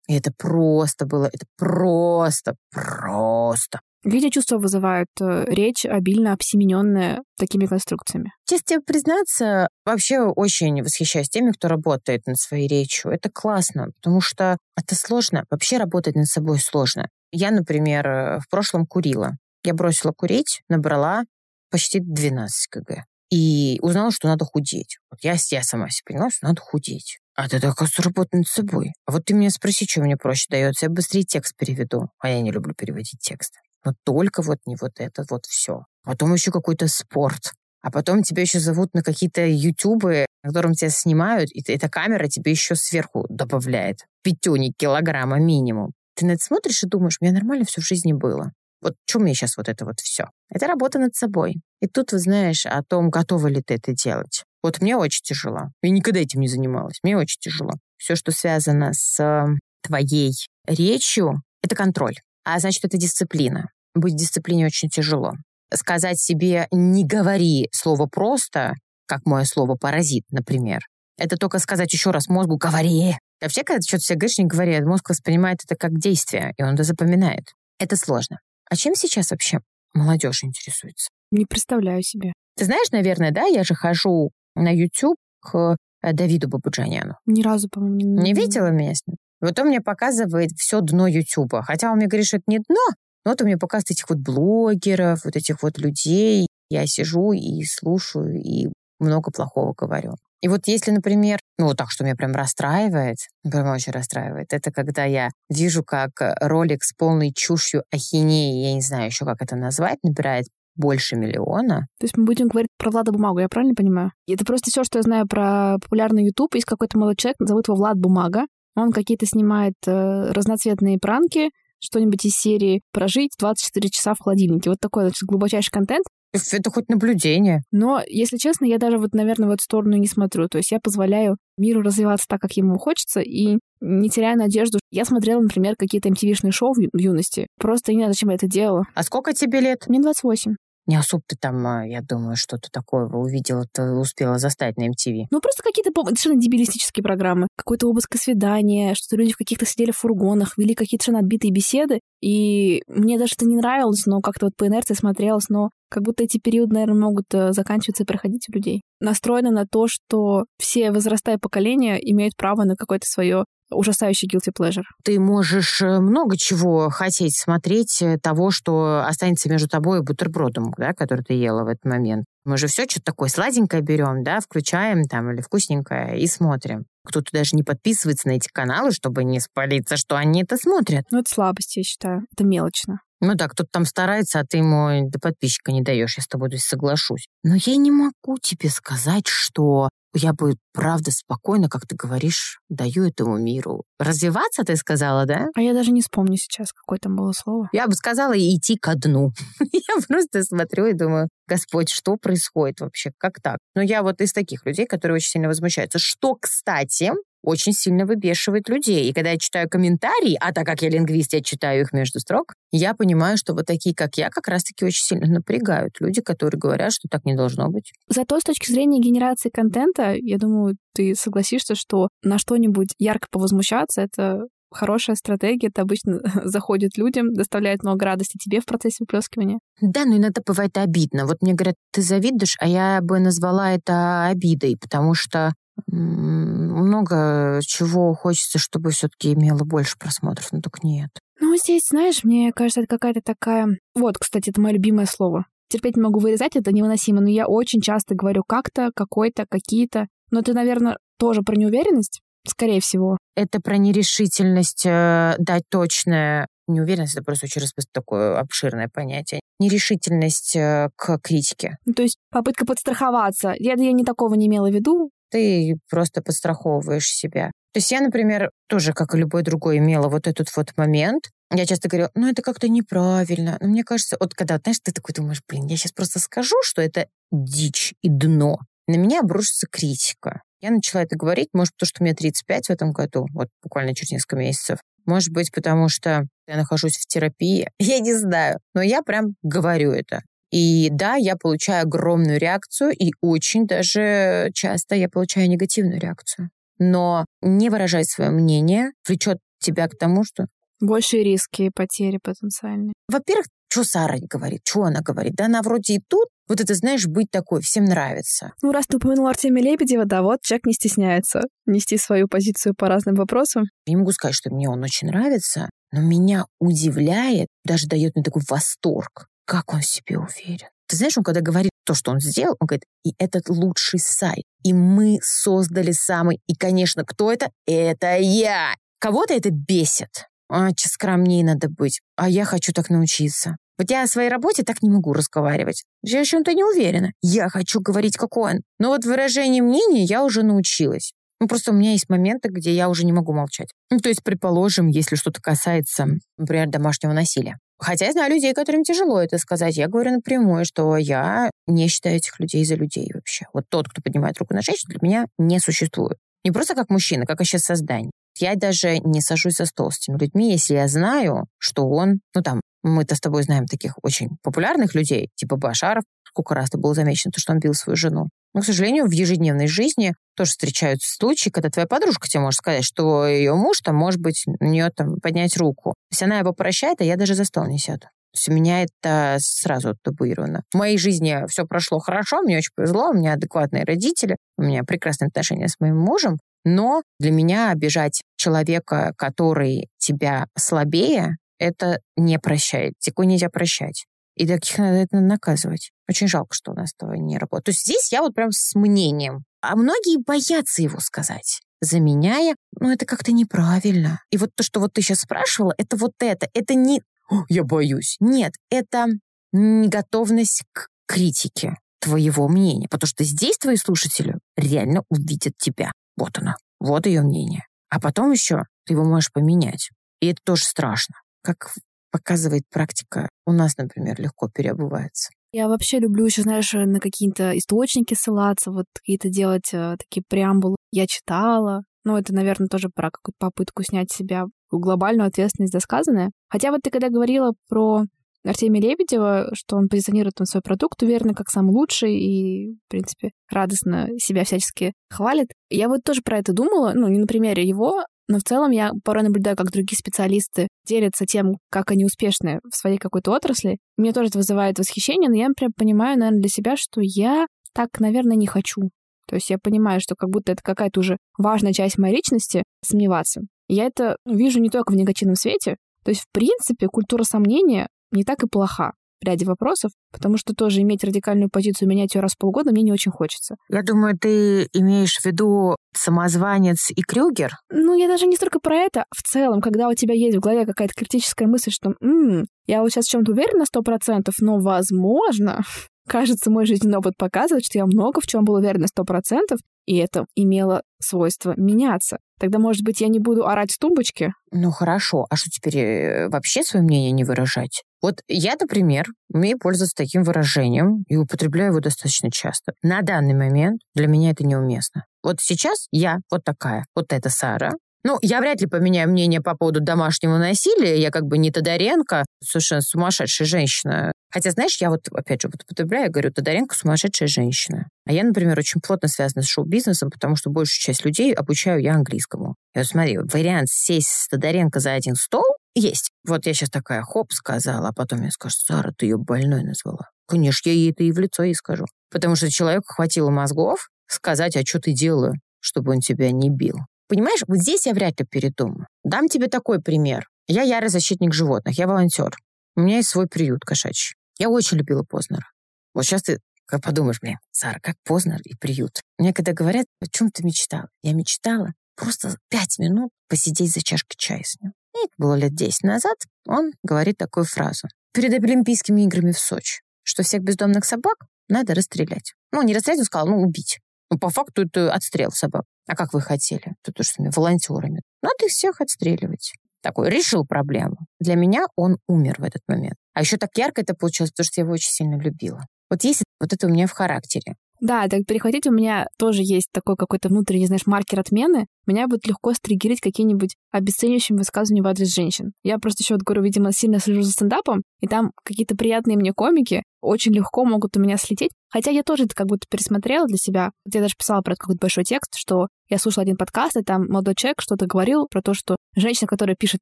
И это просто было, это просто, просто. Какие чувства вызывает э, речь, обильно обсемененная такими конструкциями? Честно признаться, вообще очень восхищаюсь теми, кто работает над своей речью. Это классно, потому что это сложно. Вообще работать над собой сложно. Я, например, э, в прошлом курила. Я бросила курить, набрала почти 12 кг. И узнала, что надо худеть. Вот я, я сама себе поняла, что надо худеть. А ты, оказывается, работать над собой. А вот ты меня спроси, что мне проще дается. Я быстрее текст переведу. А я не люблю переводить текст. Но только вот не вот это вот все. Потом еще какой-то спорт. А потом тебя еще зовут на какие-то ютубы, на котором тебя снимают, и эта камера тебе еще сверху добавляет пятюни килограмма минимум. Ты на это смотришь и думаешь, у меня нормально все в жизни было. Вот что мне сейчас вот это вот все? Это работа над собой. И тут вы знаешь о том, готова ли ты это делать. Вот мне очень тяжело. Я никогда этим не занималась. Мне очень тяжело. Все, что связано с э, твоей речью, это контроль. А значит, это дисциплина. Быть в дисциплине очень тяжело. Сказать себе «не говори слово просто», как мое слово «паразит», например, это только сказать еще раз мозгу «говори». Вообще, когда ты что-то себе говоришь, не говори, мозг воспринимает это как действие, и он это запоминает. Это сложно. А чем сейчас вообще молодежь интересуется? Не представляю себе. Ты знаешь, наверное, да, я же хожу на YouTube к э, Давиду Бабуджаняну. Ни разу, по-моему, не... Не видела меня с ним? Вот он мне показывает все дно Ютуба. Хотя он мне говорит, что это не дно, но вот он мне показывает этих вот блогеров, вот этих вот людей. Я сижу и слушаю, и много плохого говорю. И вот если, например, ну вот так, что меня прям расстраивает, прям очень расстраивает, это когда я вижу, как ролик с полной чушью ахинеи, я не знаю еще, как это назвать, набирает больше миллиона. То есть мы будем говорить про Влада Бумагу, я правильно понимаю? Это просто все, что я знаю про популярный YouTube. Есть какой-то молодой человек, зовут его Влад Бумага. Он какие-то снимает э, разноцветные пранки, что-нибудь из серии «Прожить 24 часа в холодильнике». Вот такой, значит, глубочайший контент. Это хоть наблюдение. Но, если честно, я даже вот, наверное, в эту сторону не смотрю. То есть я позволяю миру развиваться так, как ему хочется, и не теряя надежду. Я смотрела, например, какие-то MTV-шные шоу в юности. Просто не знаю, зачем я это делала. А сколько тебе лет? Мне 28 не особо ты там, а, я думаю, что-то такое увидела, ты успела заставить на MTV. Ну, просто какие-то совершенно дебилистические программы. Какой-то обыск и свидание, что люди в каких-то сидели в фургонах, вели какие-то совершенно отбитые беседы. И мне даже это не нравилось, но как-то вот по инерции смотрелось, но как будто эти периоды, наверное, могут э, заканчиваться и проходить у людей. Настроено на то, что все возраста поколения имеют право на какое-то свое ужасающий guilty pleasure. Ты можешь э, много чего хотеть смотреть, э, того, что останется между тобой и бутербродом, да, который ты ела в этот момент. Мы же все что-то такое сладенькое берем, да, включаем там или вкусненькое и смотрим. Кто-то даже не подписывается на эти каналы, чтобы не спалиться, что они это смотрят. Ну, это слабость, я считаю. Это мелочно. Ну да, кто-то там старается, а ты ему до подписчика не даешь, я с тобой здесь соглашусь. Но я не могу тебе сказать, что я бы, правда, спокойно, как ты говоришь, даю этому миру. Развиваться, ты сказала, да? А я даже не вспомню сейчас, какое там было слово. Я бы сказала идти ко дну. [laughs] я просто смотрю и думаю, Господь, что происходит вообще? Как так? Но я вот из таких людей, которые очень сильно возмущаются. Что, кстати, очень сильно выбешивает людей. И когда я читаю комментарии, а так как я лингвист, я читаю их между строк, я понимаю, что вот такие, как я, как раз-таки очень сильно напрягают люди, которые говорят, что так не должно быть. Зато с точки зрения генерации контента, я думаю, ты согласишься, что на что-нибудь ярко повозмущаться — это хорошая стратегия, это обычно [laughs] заходит людям, доставляет много радости тебе в процессе выплескивания. Да, но иногда бывает обидно. Вот мне говорят, ты завидуешь, а я бы назвала это обидой, потому что много чего хочется, чтобы все-таки имело больше просмотров, но только нет. Ну, здесь, знаешь, мне кажется, это какая-то такая... Вот, кстати, это мое любимое слово. Терпеть не могу вырезать, это невыносимо, но я очень часто говорю как-то, какой-то, какие-то. Но ты, наверное, тоже про неуверенность, скорее всего. Это про нерешительность э, дать точное Неуверенность — это просто очень такое обширное понятие. Нерешительность э, к критике. Ну, то есть попытка подстраховаться. Я, я не такого не имела в виду ты просто подстраховываешь себя. То есть я, например, тоже, как и любой другой, имела вот этот вот момент. Я часто говорю, ну это как-то неправильно. Но мне кажется, вот когда, знаешь, ты такой думаешь, блин, я сейчас просто скажу, что это дичь и дно. На меня обрушится критика. Я начала это говорить, может, потому что мне 35 в этом году, вот буквально через несколько месяцев. Может быть, потому что я нахожусь в терапии. [laughs] Я не знаю, но я прям говорю это. И да, я получаю огромную реакцию, и очень даже часто я получаю негативную реакцию. Но не выражать свое мнение влечет тебя к тому, что... Большие риски и потери потенциальные. Во-первых, что Сара говорит, что она говорит? Да она вроде и тут, вот это, знаешь, быть такой, всем нравится. Ну, раз ты упомянул Артемия Лебедева, да, вот человек не стесняется нести свою позицию по разным вопросам. Я не могу сказать, что мне он очень нравится, но меня удивляет, даже дает мне такой восторг, как он себе уверен. Ты знаешь, он когда говорит то, что он сделал, он говорит, и этот лучший сайт, и мы создали самый, и, конечно, кто это? Это я. Кого-то это бесит. А, скромнее надо быть. А я хочу так научиться. Вот я о своей работе так не могу разговаривать. Я в чем-то не уверена. Я хочу говорить, как он. Но вот выражение мнения я уже научилась. Ну, просто у меня есть моменты, где я уже не могу молчать. Ну, то есть, предположим, если что-то касается, например, домашнего насилия. Хотя я знаю людей, которым тяжело это сказать. Я говорю напрямую, что я не считаю этих людей за людей вообще. Вот тот, кто поднимает руку на женщину, для меня не существует. Не просто как мужчина, как вообще создание. Я даже не сажусь за стол с этими людьми, если я знаю, что он, ну там, мы-то с тобой знаем таких очень популярных людей, типа Башаров, сколько раз это было замечено, то, что он бил свою жену. Но, к сожалению, в ежедневной жизни тоже встречаются случаи, когда твоя подружка тебе может сказать, что ее муж там, может быть, на нее там поднять руку. То есть она его прощает, а я даже за стол не сяду. То есть у меня это сразу табуировано. В моей жизни все прошло хорошо, мне очень повезло, у меня адекватные родители, у меня прекрасные отношения с моим мужем, но для меня обижать человека, который тебя слабее, это не прощает. Такое нельзя прощать. И таких надо это наказывать. Очень жалко, что у нас этого не работает. То есть здесь я вот прям с мнением. А многие боятся его сказать заменяя, ну, это как-то неправильно. И вот то, что вот ты сейчас спрашивала, это вот это. Это не «я боюсь». Нет, это готовность к критике твоего мнения. Потому что здесь твои слушатели реально увидят тебя. Вот она, вот ее мнение. А потом еще ты его можешь поменять. И это тоже страшно. Как показывает практика, у нас, например, легко переобувается. Я вообще люблю еще, знаешь, на какие-то источники ссылаться, вот какие-то делать э, такие преамбулы. Я читала. Ну, это, наверное, тоже про какую-то попытку снять себя глобальную ответственность за сказанное. Хотя вот ты когда говорила про Артемия Лебедева, что он позиционирует там свой продукт уверенно как самый лучший и, в принципе, радостно себя всячески хвалит. Я вот тоже про это думала, ну, не на примере его, но в целом я порой наблюдаю, как другие специалисты делятся тем, как они успешны в своей какой-то отрасли. Мне тоже это вызывает восхищение, но я прям понимаю, наверное, для себя, что я так, наверное, не хочу. То есть я понимаю, что как будто это какая-то уже важная часть моей личности сомневаться. я это вижу не только в негативном свете. То есть, в принципе, культура сомнения не так и плоха. Ряде вопросов, потому что тоже иметь радикальную позицию, менять ее раз в полгода мне не очень хочется. Я думаю, ты имеешь в виду самозванец и Крюгер? Ну, я даже не столько про это. В целом, когда у тебя есть в голове какая-то критическая мысль, что «М, я вот сейчас в чем-то уверена на сто процентов, но возможно, [laughs] кажется, мой жизненный опыт показывает, что я много в чем был уверен на сто процентов, и это имело свойство меняться. Тогда, может быть, я не буду орать с тумбочки? Ну хорошо, а что теперь э, вообще свое мнение не выражать? Вот я, например, умею пользоваться таким выражением и употребляю его достаточно часто. На данный момент для меня это неуместно. Вот сейчас я вот такая, вот эта Сара, ну, я вряд ли поменяю мнение по поводу домашнего насилия. Я как бы не Тодоренко, совершенно сумасшедшая женщина. Хотя, знаешь, я вот, опять же, вот употребляю, говорю, Тодоренко сумасшедшая женщина. А я, например, очень плотно связана с шоу-бизнесом, потому что большую часть людей обучаю я английскому. И вот смотри, вариант сесть с Тодоренко за один стол есть. Вот я сейчас такая хоп сказала, а потом я скажу, Сара, ты ее больной назвала. Конечно, я ей это и в лицо ей скажу. Потому что человеку хватило мозгов сказать, а что ты делаю, чтобы он тебя не бил. Понимаешь, вот здесь я вряд ли передумаю. Дам тебе такой пример. Я ярый защитник животных, я волонтер. У меня есть свой приют кошачий. Я очень любила Познера. Вот сейчас ты как подумаешь, блин, Сара, как Познер и приют. Мне когда говорят, о чем ты мечтала? Я мечтала просто пять минут посидеть за чашкой чая с ним. Это было лет десять назад. Он говорит такую фразу. Перед Олимпийскими играми в Сочи, что всех бездомных собак надо расстрелять. Ну, не расстрелять, он сказал, ну, убить. Ну, по факту это отстрел собак. А как вы хотели? Тут уж волонтерами. Надо их всех отстреливать. Такой решил проблему. Для меня он умер в этот момент. А еще так ярко это получилось, потому что я его очень сильно любила. Вот есть вот это у меня в характере. Да, так перехватить у меня тоже есть такой какой-то внутренний, знаешь, маркер отмены. Меня будет легко стригерить какие-нибудь обесценивающие высказывания в адрес женщин. Я просто еще вот говорю, видимо, сильно слежу за стендапом, и там какие-то приятные мне комики очень легко могут у меня слететь. Хотя я тоже это как будто пересмотрела для себя. Я даже писала про какой-то большой текст, что я слушала один подкаст, и там молодой человек что-то говорил про то, что женщина, которая пишет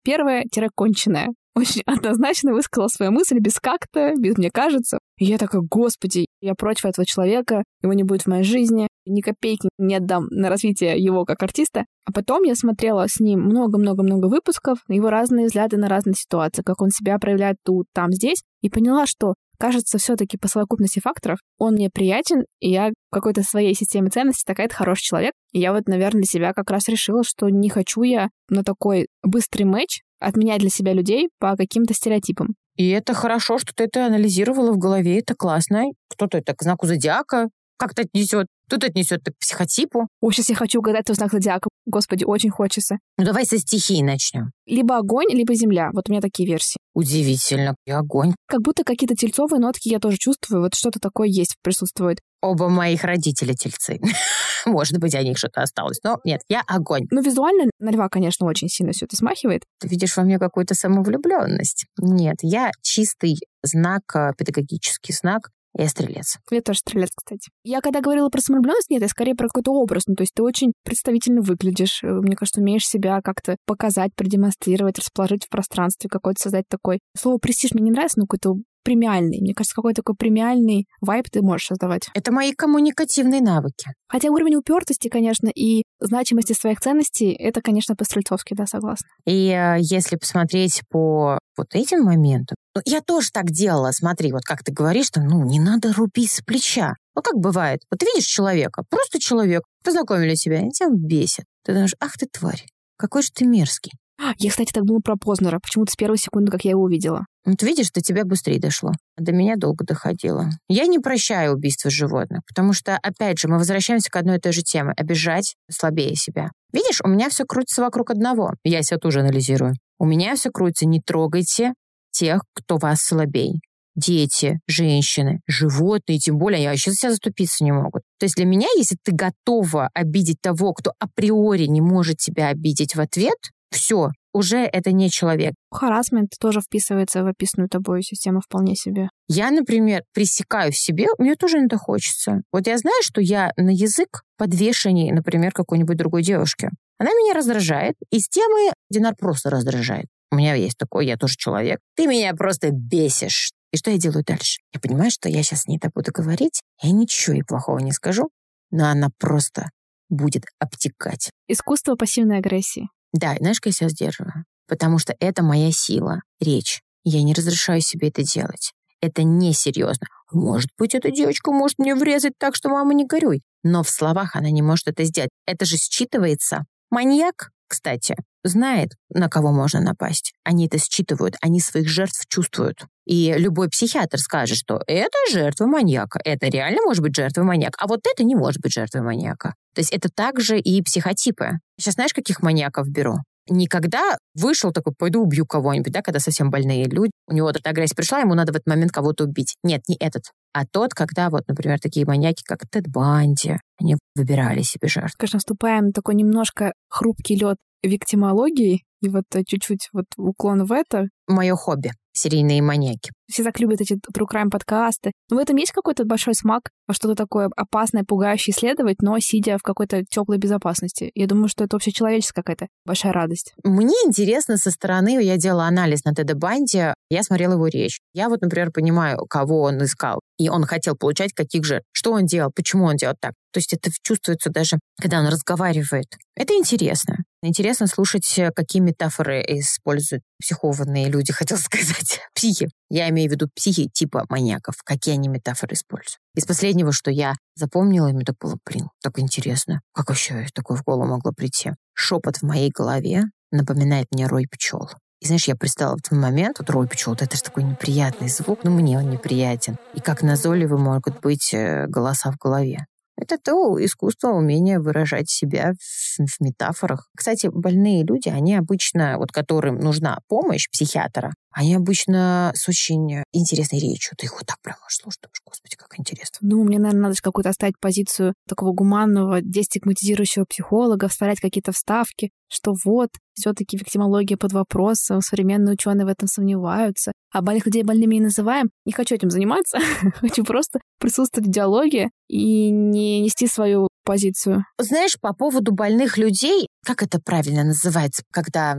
первая, тире конченая очень однозначно высказал свою мысль без как-то, без мне кажется. И я такая, господи, я против этого человека, его не будет в моей жизни, ни копейки не отдам на развитие его как артиста. А потом я смотрела с ним много-много-много выпусков, его разные взгляды на разные ситуации, как он себя проявляет тут, там, здесь, и поняла, что кажется, все-таки по совокупности факторов он мне приятен, и я в какой-то своей системе ценностей такая-то хороший человек. И я вот, наверное, для себя как раз решила, что не хочу я на такой быстрый матч отменять для себя людей по каким-то стереотипам. И это хорошо, что ты это анализировала в голове, это классно. Кто-то это к знаку зодиака как-то отнесет, тут отнесет к психотипу. О, сейчас я хочу угадать твой знак зодиака. Господи, очень хочется. Ну давай со стихии начнем. Либо огонь, либо земля. Вот у меня такие версии. Удивительно. И огонь. Как будто какие-то тельцовые нотки я тоже чувствую. Вот что-то такое есть, присутствует. Оба моих родителя тельцы. [laughs] Может быть, о них что-то осталось. Но нет, я огонь. Ну, визуально на льва, конечно, очень сильно все это смахивает. Ты видишь во мне какую-то самовлюбленность. Нет, я чистый знак, э, педагогический знак. Я стрелец. Я тоже стрелец, кстати. Я когда говорила про самовлюбленность, нет, я скорее про какой-то образ. Ну, то есть ты очень представительно выглядишь. Э, мне кажется, умеешь себя как-то показать, продемонстрировать, расположить в пространстве, какой-то создать такой... Слово престиж мне не нравится, но какой-то премиальный. Мне кажется, какой-то такой премиальный вайп ты можешь создавать. Это мои коммуникативные навыки. Хотя уровень упертости, конечно, и значимости своих ценностей, это, конечно, по-стрельцовски, да, согласна. И э, если посмотреть по вот этим моментам, ну, я тоже так делала, смотри, вот как ты говоришь, что, ну, не надо рубить с плеча. Ну, как бывает, вот ты видишь человека, просто человек, познакомили себя, и тебя бесит. Ты думаешь, ах ты тварь, какой же ты мерзкий. Я, кстати, так думала про Познера, почему-то с первой секунды, как я его увидела. Вот видишь, до тебя быстрее дошло. До меня долго доходило. Я не прощаю убийства животных, потому что, опять же, мы возвращаемся к одной и той же теме. Обижать слабее себя. Видишь, у меня все крутится вокруг одного. Я себя тоже анализирую. У меня все крутится «не трогайте тех, кто вас слабей». Дети, женщины, животные, тем более, они вообще за себя заступиться не могут. То есть для меня, если ты готова обидеть того, кто априори не может тебя обидеть в ответ, все, уже это не человек. Харасмент тоже вписывается в описанную тобой систему вполне себе. Я, например, пресекаю в себе, мне тоже это хочется. Вот я знаю, что я на язык подвешенней, например, какой-нибудь другой девушки. Она меня раздражает, и с темы Динар просто раздражает. У меня есть такой, я тоже человек. Ты меня просто бесишь. И что я делаю дальше? Я понимаю, что я сейчас с ней так буду говорить, я ничего ей плохого не скажу, но она просто будет обтекать. Искусство пассивной агрессии. Да, знаешь, как я себя сдерживаю? Потому что это моя сила, речь. Я не разрешаю себе это делать. Это несерьезно. Может быть, эта девочка может мне врезать так, что мама не горюй. Но в словах она не может это сделать. Это же считывается. Маньяк, кстати, знает, на кого можно напасть. Они это считывают, они своих жертв чувствуют. И любой психиатр скажет, что это жертва маньяка, это реально может быть жертва маньяка, а вот это не может быть жертвой маньяка. То есть это также и психотипы. Сейчас знаешь, каких маньяков беру? Никогда вышел такой, пойду убью кого-нибудь, да, когда совсем больные люди, у него вот эта агрессия пришла, ему надо в этот момент кого-то убить. Нет, не этот, а тот, когда вот, например, такие маньяки, как Тед Банди, они выбирали себе жертв. Конечно, наступаем на такой немножко хрупкий лед виктимологии, и вот э, чуть-чуть вот уклон в это. Мое хобби — серийные маньяки. Все так любят эти true crime подкасты. Но в этом есть какой-то большой смак, что-то такое опасное, пугающее исследовать, но сидя в какой-то теплой безопасности. Я думаю, что это общечеловеческая какая-то большая радость. Мне интересно со стороны, я делала анализ на Теда Банди, я смотрела его речь. Я вот, например, понимаю, кого он искал. И он хотел получать каких же, что он делал, почему он делал так. То есть это чувствуется даже, когда он разговаривает. Это интересно. Интересно слушать, какие метафоры используют психованные люди, [laughs] хотел сказать, психи. Я имею в виду психи типа маньяков. Какие они метафоры используют. Из последнего, что я запомнила, мне так было, блин, так интересно. Как вообще такое в голову могло прийти? Шепот в моей голове напоминает мне рой пчел. И знаешь, я представила в этот момент, вот рой пчел, вот это же такой неприятный звук, но мне он неприятен. И как назойливы могут быть э, голоса в голове. Это то искусство, умение выражать себя в, в метафорах. Кстати, больные люди, они обычно, вот которым нужна помощь психиатра, они обычно с очень интересной речью. Ты их вот так прямо слушаешь, думаешь, господи, как интересно. Ну, мне, наверное, надо какую-то оставить позицию такого гуманного, дестигматизирующего психолога, вставлять какие-то вставки, что вот, все-таки виктимология под вопросом, современные ученые в этом сомневаются. А больных людей больными не называем. Не хочу этим заниматься, [laughs] хочу просто присутствовать в диалоге и не нести свою позицию. Знаешь, по поводу больных людей, как это правильно называется, когда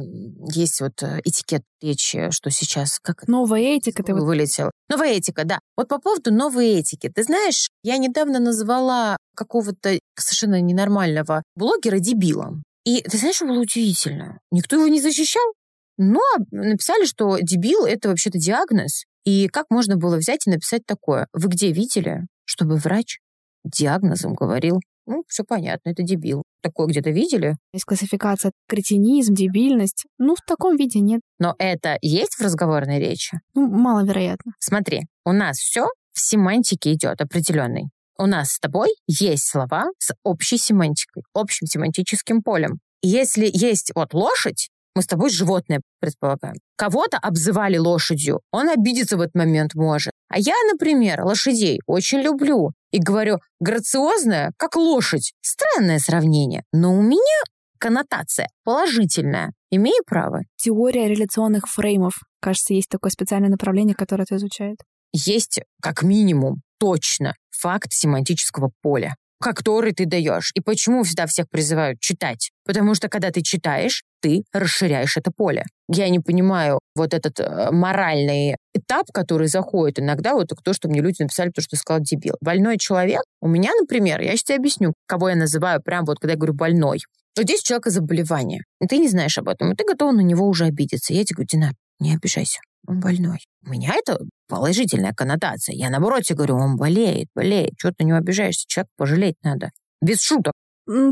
есть вот э, этикет речи, что сейчас... Как Новая этика. Ты вылетел. Новая этика, да. Вот по поводу новой этики. Ты знаешь, я недавно назвала какого-то совершенно ненормального блогера дебилом. И ты знаешь, что было удивительно? Никто его не защищал. Но написали, что дебил — это вообще-то диагноз. И как можно было взять и написать такое? Вы где видели, чтобы врач диагнозом говорил ну, все понятно, это дебил. Такое где-то видели? Есть классификация кретинизм, дебильность. Ну, в таком виде нет. Но это есть в разговорной речи? Ну, маловероятно. Смотри, у нас все в семантике идет определенный. У нас с тобой есть слова с общей семантикой, общим семантическим полем. Если есть вот лошадь, мы с тобой животное предполагаем. Кого-то обзывали лошадью, он обидеться в этот момент может. А я, например, лошадей очень люблю и говорю, грациозная, как лошадь. Странное сравнение, но у меня коннотация положительная. Имею право. Теория реляционных фреймов. Кажется, есть такое специальное направление, которое это изучает. Есть, как минимум, точно факт семантического поля который ты даешь. И почему всегда всех призывают читать? Потому что когда ты читаешь, ты расширяешь это поле. Я не понимаю вот этот э, моральный этап, который заходит иногда, вот то, что мне люди написали, то, что сказал дебил. Больной человек, у меня, например, я сейчас тебе объясню, кого я называю прям вот, когда я говорю больной. Вот здесь у человека заболевание, и ты не знаешь об этом, и ты готова на него уже обидеться. Я тебе говорю, Дина, не обижайся, он больной. У меня это положительная коннотация. Я наоборот тебе говорю, он болеет, болеет. Чего ты него обижаешься? Человек пожалеть надо. Без шуток.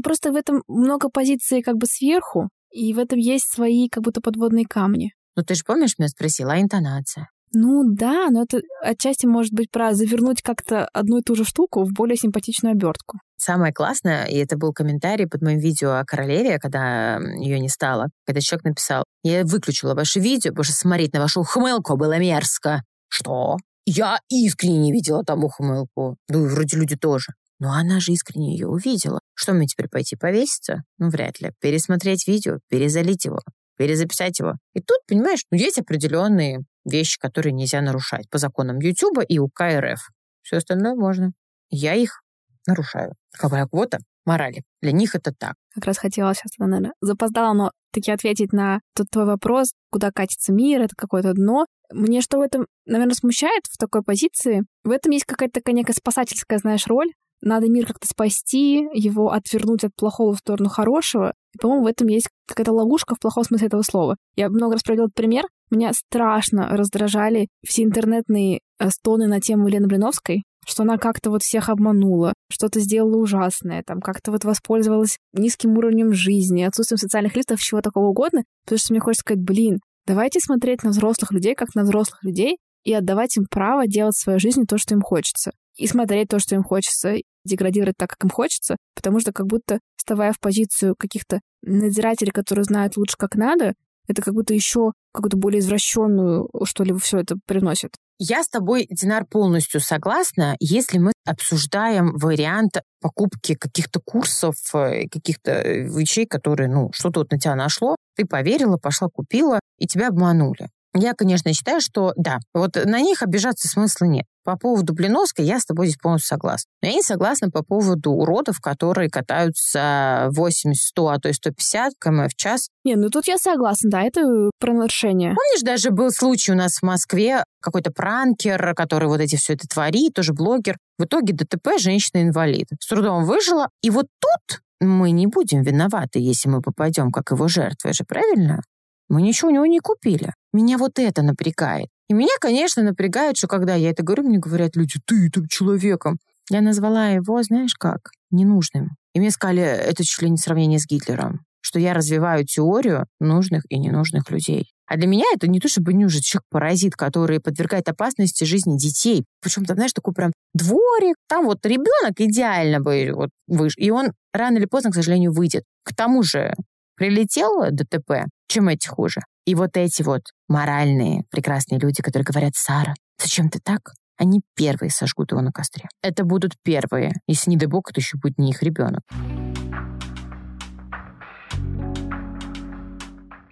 Просто в этом много позиций как бы сверху, и в этом есть свои как будто подводные камни. Ну ты же помнишь, меня спросила, а интонация? Ну да, но это отчасти может быть про завернуть как-то одну и ту же штуку в более симпатичную обертку. Самое классное, и это был комментарий под моим видео о королеве, когда ее не стало, когда человек написал, я выключила ваше видео, потому что смотреть на вашу ухмылку было мерзко. Что? Я искренне не видела там ухмылку. Ну вроде люди тоже. Но она же искренне ее увидела. Что мне теперь пойти повеситься? Ну, вряд ли. Пересмотреть видео, перезалить его, перезаписать его. И тут, понимаешь, ну, есть определенные вещи, которые нельзя нарушать по законам YouTube и УК РФ. Все остальное можно. Я их нарушаю. Какая квота морали. Для них это так. Как раз хотела сейчас, наверное, запоздала, но таки ответить на тот твой вопрос, куда катится мир, это какое-то дно. Мне что в этом, наверное, смущает в такой позиции? В этом есть какая-то такая некая спасательская, знаешь, роль. Надо мир как-то спасти, его отвернуть от плохого в сторону хорошего. И, по-моему, в этом есть какая-то ловушка в плохом смысле этого слова. Я много раз этот пример. Меня страшно раздражали все интернетные э, стоны на тему Елены Блиновской, что она как-то вот всех обманула, что-то сделала ужасное, там как-то вот воспользовалась низким уровнем жизни, отсутствием социальных лифтов, чего такого угодно, потому что мне хочется сказать, блин, давайте смотреть на взрослых людей как на взрослых людей и отдавать им право делать в своей жизни то, что им хочется. И смотреть то, что им хочется, деградировать так, как им хочется, потому что как будто, вставая в позицию каких-то надзирателей, которые знают лучше, как надо, это как будто еще какую-то более извращенную, что ли, все это приносит. Я с тобой, Динар, полностью согласна, если мы обсуждаем вариант покупки каких-то курсов, э, каких-то э, вещей, которые, ну, что-то вот на тебя нашло, ты поверила, пошла, купила, и тебя обманули. Я, конечно, считаю, что да, вот на них обижаться смысла нет. По поводу Блиновской я с тобой здесь полностью согласна. Но я не согласна по поводу уродов, которые катаются 80, 100, а то и 150 км в час. Не, ну тут я согласна, да, это про нарушение. Помнишь, даже был случай у нас в Москве, какой-то пранкер, который вот эти все это творит, тоже блогер. В итоге ДТП женщина-инвалид. С трудом выжила. И вот тут мы не будем виноваты, если мы попадем как его жертвы же, правильно? Мы ничего у него не купили. Меня вот это напрягает. И меня, конечно, напрягает, что когда я это говорю, мне говорят люди, ты там человеком. Я назвала его, знаешь как, ненужным. И мне сказали, это чуть ли не сравнение с Гитлером, что я развиваю теорию нужных и ненужных людей. А для меня это не то чтобы нужен человек-паразит, который подвергает опасности жизни детей. Причем там, знаешь, такой прям дворик, там вот ребенок идеально бы вот выш... И он рано или поздно, к сожалению, выйдет. К тому же прилетело ДТП, чем эти хуже. И вот эти вот моральные, прекрасные люди, которые говорят, Сара, зачем ты так? Они первые сожгут его на костре. Это будут первые. Если не дай бог, это еще будет не их ребенок.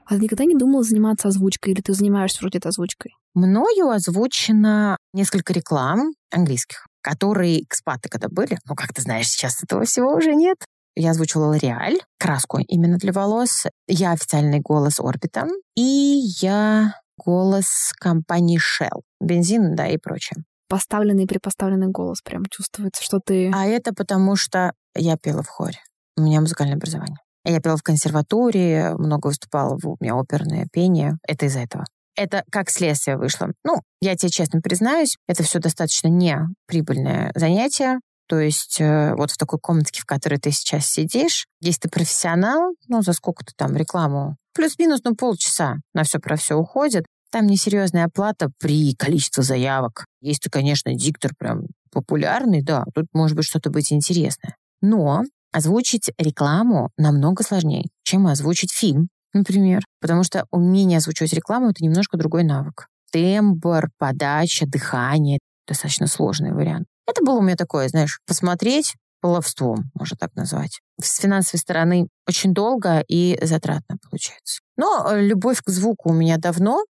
А ты никогда не думала заниматься озвучкой, или ты занимаешься вроде озвучкой? Мною озвучено несколько реклам английских, которые экспаты когда были. Ну, как ты знаешь, сейчас этого всего уже нет. Я озвучивала L'Oreal, краску именно для волос. Я официальный голос Орбита. И я голос компании Shell. Бензин, да, и прочее. Поставленный и припоставленный голос прям чувствуется, что ты... А это потому, что я пела в хоре. У меня музыкальное образование. Я пела в консерватории, много выступала, у меня оперное пение. Это из-за этого. Это как следствие вышло. Ну, я тебе честно признаюсь, это все достаточно не прибыльное занятие. То есть э, вот в такой комнатке, в которой ты сейчас сидишь, если ты профессионал, ну, за сколько ты там рекламу? Плюс-минус, ну, полчаса на все про все уходит. Там несерьезная оплата при количестве заявок. Если, конечно, диктор прям популярный, да, тут может быть что-то быть интересное. Но озвучить рекламу намного сложнее, чем озвучить фильм, например. Потому что умение озвучивать рекламу — это немножко другой навык. Тембр, подача, дыхание — достаточно сложный вариант. Это было у меня такое, знаешь, посмотреть половством, можно так назвать. С финансовой стороны очень долго и затратно получается. Но э, любовь к звуку у меня давно,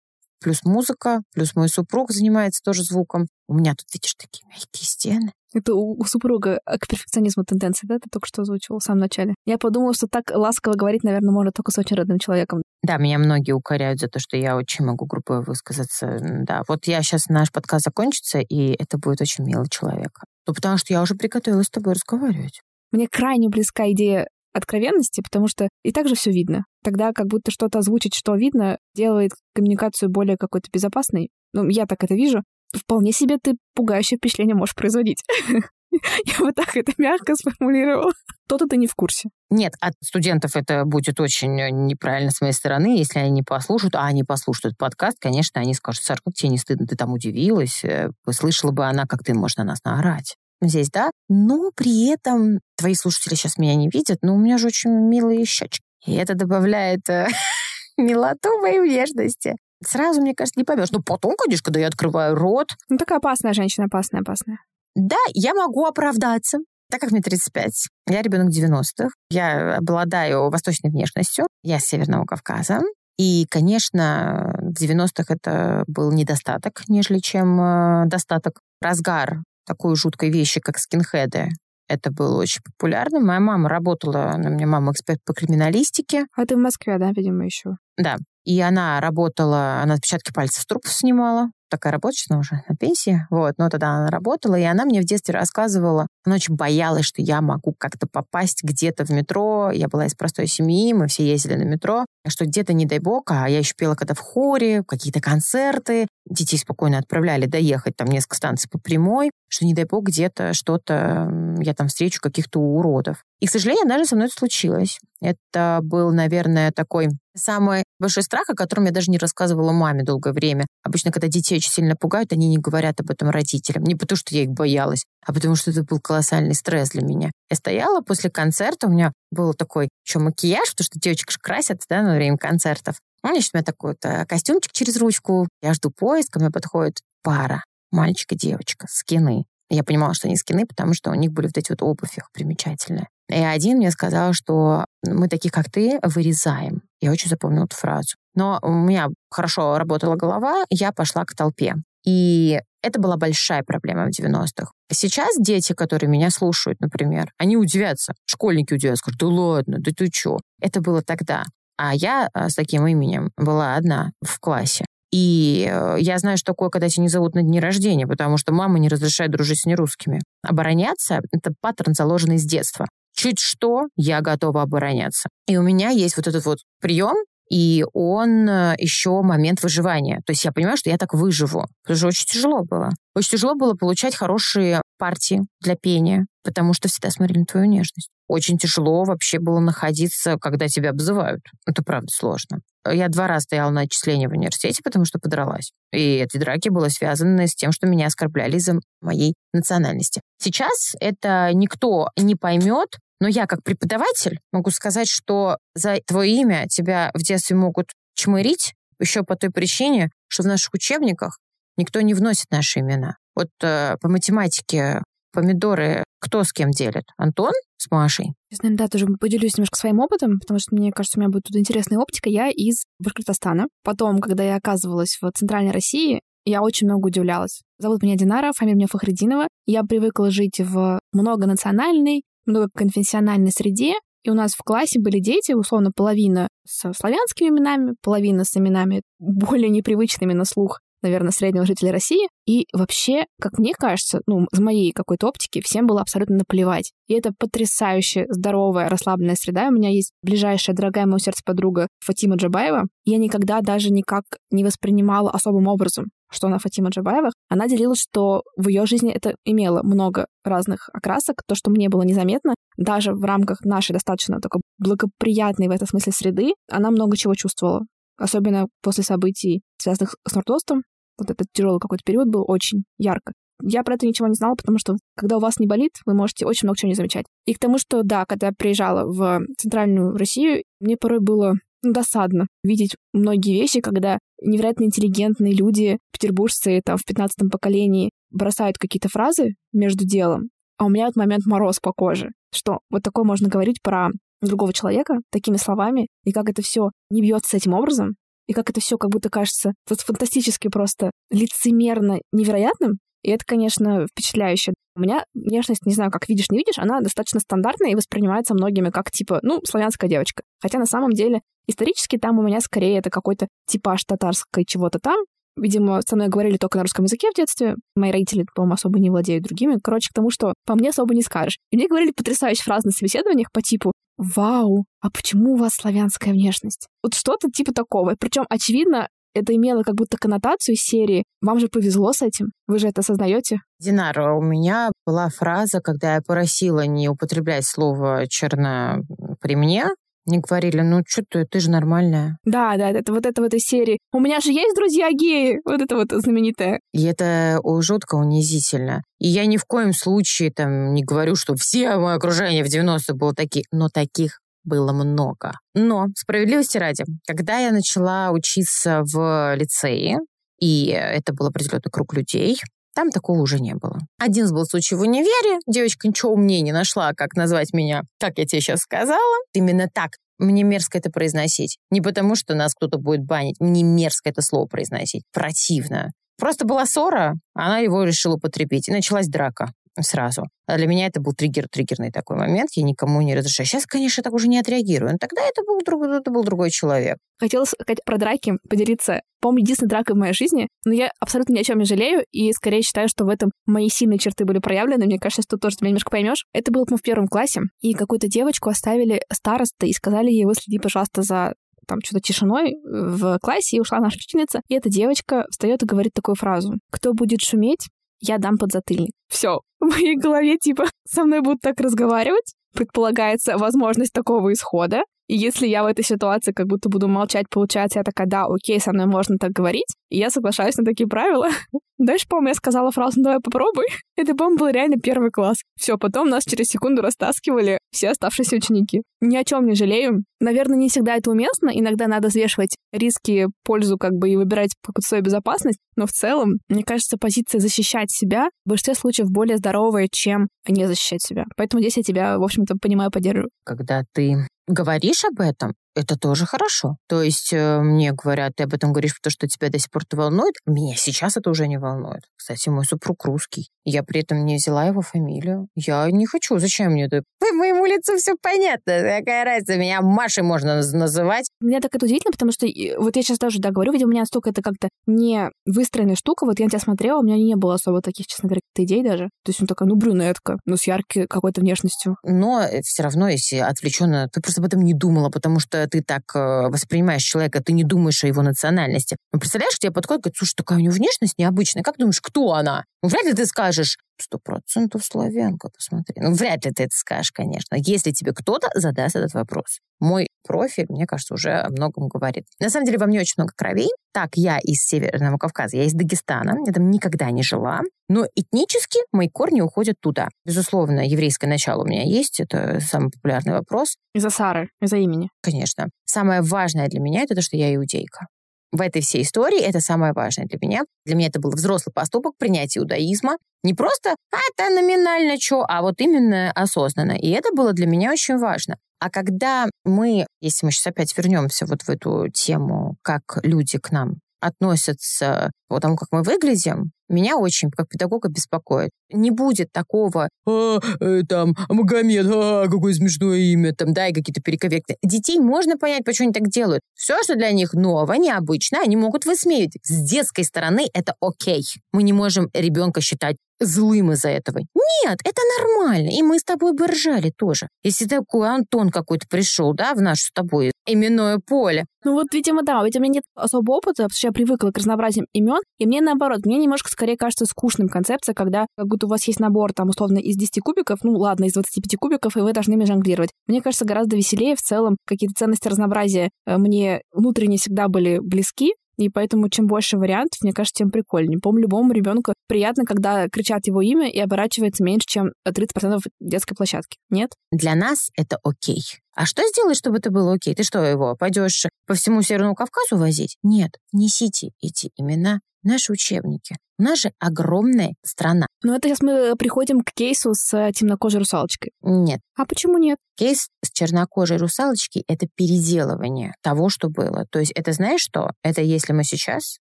плюс музыка, плюс мой супруг занимается тоже звуком. У меня тут, видишь, такие мягкие стены. Это у, у супруга к перфекционизму тенденции, да, ты только что озвучивал в самом начале? Я подумала, что так ласково говорить, наверное, можно только с очень родным человеком. Да, меня многие укоряют за то, что я очень могу группой высказаться. Да, вот я сейчас, наш подкаст закончится, и это будет очень милый человек. Ну, потому что я уже приготовилась с тобой разговаривать. Мне крайне близка идея откровенности, потому что и так же все видно. Тогда как будто что-то озвучить, что видно, делает коммуникацию более какой-то безопасной. Ну, я так это вижу вполне себе ты пугающее впечатление можешь производить. [laughs] Я бы так это мягко сформулировала. То-то ты не в курсе. Нет, от студентов это будет очень э, неправильно с моей стороны, если они не послушают, а они послушают подкаст, конечно, они скажут, Саш, как тебе не стыдно, ты там удивилась, э, слышала бы она, как ты можешь на нас наорать. Здесь, да, но при этом твои слушатели сейчас меня не видят, но у меня же очень милые щечки. И это добавляет э, [laughs] милоту моей внешности сразу, мне кажется, не поймешь. Но потом, конечно, когда я открываю рот... Ну, такая опасная женщина, опасная, опасная. Да, я могу оправдаться. Так как мне 35, я ребенок 90-х, я обладаю восточной внешностью, я с Северного Кавказа. И, конечно, в 90-х это был недостаток, нежели чем э, достаток. Разгар такой жуткой вещи, как скинхеды, это было очень популярно. Моя мама работала, у меня мама эксперт по криминалистике. А ты в Москве, да, видимо, еще? Да. И она работала, она отпечатки пальцев трупов снимала, такая работает, она уже на пенсии, вот, но тогда она работала, и она мне в детстве рассказывала, она очень боялась, что я могу как-то попасть где-то в метро, я была из простой семьи, мы все ездили на метро, что где-то, не дай бог, а я еще пела когда в хоре, какие-то концерты, детей спокойно отправляли доехать там несколько станций по прямой, что, не дай бог, где-то что-то, я там встречу каких-то уродов. И, к сожалению, даже со мной это случилось. Это был, наверное, такой самый большой страх, о котором я даже не рассказывала маме долгое время. Обычно, когда детей очень сильно пугают, они не говорят об этом родителям. Не потому, что я их боялась, а потому, что это был колоссальный стресс для меня. Я стояла после концерта, у меня был такой еще макияж, потому что девочек же красят да, на время концертов. Значит, у меня такой вот э, костюмчик через ручку. Я жду поезд, ко мне подходит пара, мальчик и девочка, скины. Я понимала, что они скины, потому что у них были вот эти вот обувь их примечательные. И один мне сказал, что мы таких, как ты, вырезаем. Я очень запомнила эту фразу. Но у меня хорошо работала голова, я пошла к толпе. И это была большая проблема в 90-х. Сейчас дети, которые меня слушают, например, они удивятся. Школьники удивятся, скажут, да ладно, да ты чё? Это было тогда. А я э, с таким именем была одна в классе. И э, я знаю, что такое, когда тебя не зовут на дни рождения, потому что мама не разрешает дружить с нерусскими. Обороняться — это паттерн, заложенный с детства. Чуть что, я готова обороняться. И у меня есть вот этот вот прием, и он э, еще момент выживания. То есть я понимаю, что я так выживу. Потому что очень тяжело было. Очень тяжело было получать хорошие партии для пения, потому что всегда смотрели на твою нежность. Очень тяжело вообще было находиться, когда тебя обзывают. Это правда сложно. Я два раза стояла на отчислении в университете, потому что подралась. И эти драки были связаны с тем, что меня оскорбляли из-за моей национальности. Сейчас это никто не поймет, но я как преподаватель могу сказать, что за твое имя тебя в детстве могут чмырить еще по той причине, что в наших учебниках никто не вносит наши имена. Вот э, по математике помидоры кто с кем делит? Антон с Машей? Я, наверное, да, тоже поделюсь немножко своим опытом, потому что мне кажется, у меня будет тут интересная оптика. Я из Башкортостана. Потом, когда я оказывалась в Центральной России, я очень много удивлялась. Зовут меня Динара, фамилия меня Фахрединова. Я привыкла жить в многонациональной, многоконфессиональной среде, и у нас в классе были дети, условно, половина со славянскими именами, половина с именами более непривычными на слух, наверное, среднего жителя России. И вообще, как мне кажется, ну, с моей какой-то оптики, всем было абсолютно наплевать. И это потрясающе здоровая, расслабленная среда. У меня есть ближайшая, дорогая моему сердцу подруга Фатима Джабаева. Я никогда даже никак не воспринимала особым образом что она Фатима Джабаева, она делилась, что в ее жизни это имело много разных окрасок, то, что мне было незаметно, даже в рамках нашей достаточно такой благоприятной в этом смысле среды, она много чего чувствовала. Особенно после событий, связанных с Нордостом, вот этот тяжелый какой-то период был очень ярко. Я про это ничего не знала, потому что когда у вас не болит, вы можете очень много чего не замечать. И к тому, что, да, когда я приезжала в центральную Россию, мне порой было ну, досадно видеть многие вещи, когда невероятно интеллигентные люди, петербуржцы там в 15 поколении, бросают какие-то фразы между делом, а у меня вот момент мороз по коже, что вот такое можно говорить про другого человека такими словами, и как это все не бьется этим образом, и как это все как будто кажется вот фантастически просто лицемерно невероятным, и это, конечно, впечатляюще. У меня внешность, не знаю, как видишь, не видишь, она достаточно стандартная и воспринимается многими как, типа, ну, славянская девочка. Хотя на самом деле исторически там у меня скорее это какой-то типаж татарской чего-то там, Видимо, со мной говорили только на русском языке в детстве. Мои родители, по-моему, особо не владеют другими. Короче, к тому, что по мне особо не скажешь. И мне говорили потрясающие фразы на собеседованиях по типу «Вау, а почему у вас славянская внешность?» Вот что-то типа такого. Причем, очевидно, это имело как будто коннотацию серии «Вам же повезло с этим». Вы же это осознаете? Динар, у меня была фраза, когда я просила не употреблять слово «черно» при мне, мне говорили, ну что ты, ты же нормальная. Да, да, это вот это в этой серии. У меня же есть друзья геи, вот это вот знаменитое. И это жутко унизительно. И я ни в коем случае там не говорю, что все мое окружение в 90-е было такие, но таких было много. Но, справедливости ради, когда я начала учиться в лицее, и это был определенный круг людей, там такого уже не было. Один был случай в универе. Девочка ничего умнее не нашла, как назвать меня, как я тебе сейчас сказала. Именно так. Мне мерзко это произносить. Не потому, что нас кто-то будет банить. Мне мерзко это слово произносить. Противно. Просто была ссора, она его решила употребить, и началась драка. Сразу. А для меня это был триггер, триггерный такой момент. Я никому не разрешаю. Сейчас, конечно, так уже не отреагирую. Но тогда это был, друг, это был другой человек. Хотела сказать про драки, поделиться. По-моему, единственная драка в моей жизни, но я абсолютно ни о чем не жалею, и скорее считаю, что в этом мои сильные черты были проявлены. Мне кажется, что тоже ты меня немножко поймешь. Это было, по в первом классе, и какую-то девочку оставили староста и сказали ей, выследи, пожалуйста, за там что-то тишиной в классе, и ушла наша ученица. И эта девочка встает и говорит такую фразу. Кто будет шуметь, я дам подзатыльник. Все. [laughs] В моей голове, типа, со мной будут так разговаривать. Предполагается возможность такого исхода. И если я в этой ситуации как будто буду молчать, получается, я такая, да, окей, со мной можно так говорить, и я соглашаюсь на такие правила. [laughs] Дальше, по-моему, я сказала фразу «давай попробуй». [laughs] Это, по-моему, был реально первый класс. Все, потом нас через секунду растаскивали все оставшиеся ученики. Ни о чем не жалею. Наверное, не всегда это уместно. Иногда надо взвешивать риски, пользу как бы и выбирать какую-то свою безопасность. Но в целом, мне кажется, позиция защищать себя в большинстве случаев более здоровая, чем не защищать себя. Поэтому здесь я тебя, в общем-то, понимаю, поддерживаю. Когда ты говоришь об этом, это тоже хорошо. То есть э, мне говорят, ты об этом говоришь, потому что тебя до сих пор это волнует. Меня сейчас это уже не волнует. Кстати, мой супруг русский. Я при этом не взяла его фамилию. Я не хочу. Зачем мне это? По моему лицу все понятно. Какая разница? Меня Машей можно называть. Мне так это удивительно, потому что вот я сейчас даже да, говорю, видимо, у меня настолько это как-то не выстроенная штука. Вот я на тебя смотрела, у меня не было особо таких, честно говоря, идей даже. То есть он такая, ну, брюнетка, ну, с яркой какой-то внешностью. Но э, все равно, если отвлеченно, ты просто об этом не думала, потому что ты так э, воспринимаешь человека, ты не думаешь о его национальности. Ну, представляешь, к тебе подходит, говорит, слушай, такая у него внешность необычная, как думаешь, кто она? Ну, вряд ли ты скажешь, сто процентов славянка, посмотри. Ну, вряд ли ты это скажешь, конечно, если тебе кто-то задаст этот вопрос. Мой профиль, мне кажется, уже о многом говорит. На самом деле, во мне очень много кровей. Так, я из Северного Кавказа, я из Дагестана, я там никогда не жила, но этнически мои корни уходят туда. Безусловно, еврейское начало у меня есть, это самый популярный вопрос. Из-за Сары, из-за имени. Конечно. Самое важное для меня это то, что я иудейка в этой всей истории это самое важное для меня. Для меня это был взрослый поступок принятия иудаизма. Не просто «а, это номинально что», а вот именно осознанно. И это было для меня очень важно. А когда мы, если мы сейчас опять вернемся вот в эту тему, как люди к нам относятся по тому, как мы выглядим, меня очень, как педагога, беспокоит. Не будет такого, а, э, там, Магомед, а, какое смешное имя, там, да, и какие-то перековерты. Детей можно понять, почему они так делают. Все, что для них ново, необычно, они могут высмеивать. С детской стороны это окей. Мы не можем ребенка считать злым из-за этого. Нет, это нормально. И мы с тобой бы ржали тоже. Если такой Антон какой-то пришел, да, в наше с тобой именное поле. Ну вот, видимо, да, у меня нет особого опыта, потому что я привыкла к разнообразиям имен, и мне наоборот, мне немножко скорее кажется скучным концепция, когда как будто у вас есть набор там условно из 10 кубиков, ну ладно, из 25 кубиков, и вы должны ими жонглировать. Мне кажется, гораздо веселее в целом какие-то ценности разнообразия э, мне внутренне всегда были близки, и поэтому чем больше вариантов, мне кажется, тем прикольнее. По-моему, любому ребенку приятно, когда кричат его имя и оборачивается меньше, чем 30% детской площадки. Нет? Для нас это окей. А что сделать, чтобы это было окей? Ты что, его пойдешь по всему Северному Кавказу возить? Нет, несите эти имена наши учебники. У нас же огромная страна. Но это сейчас мы приходим к кейсу с э, темнокожей русалочкой. Нет. А почему нет? Кейс с чернокожей русалочкой — это переделывание того, что было. То есть это знаешь что? Это если мы сейчас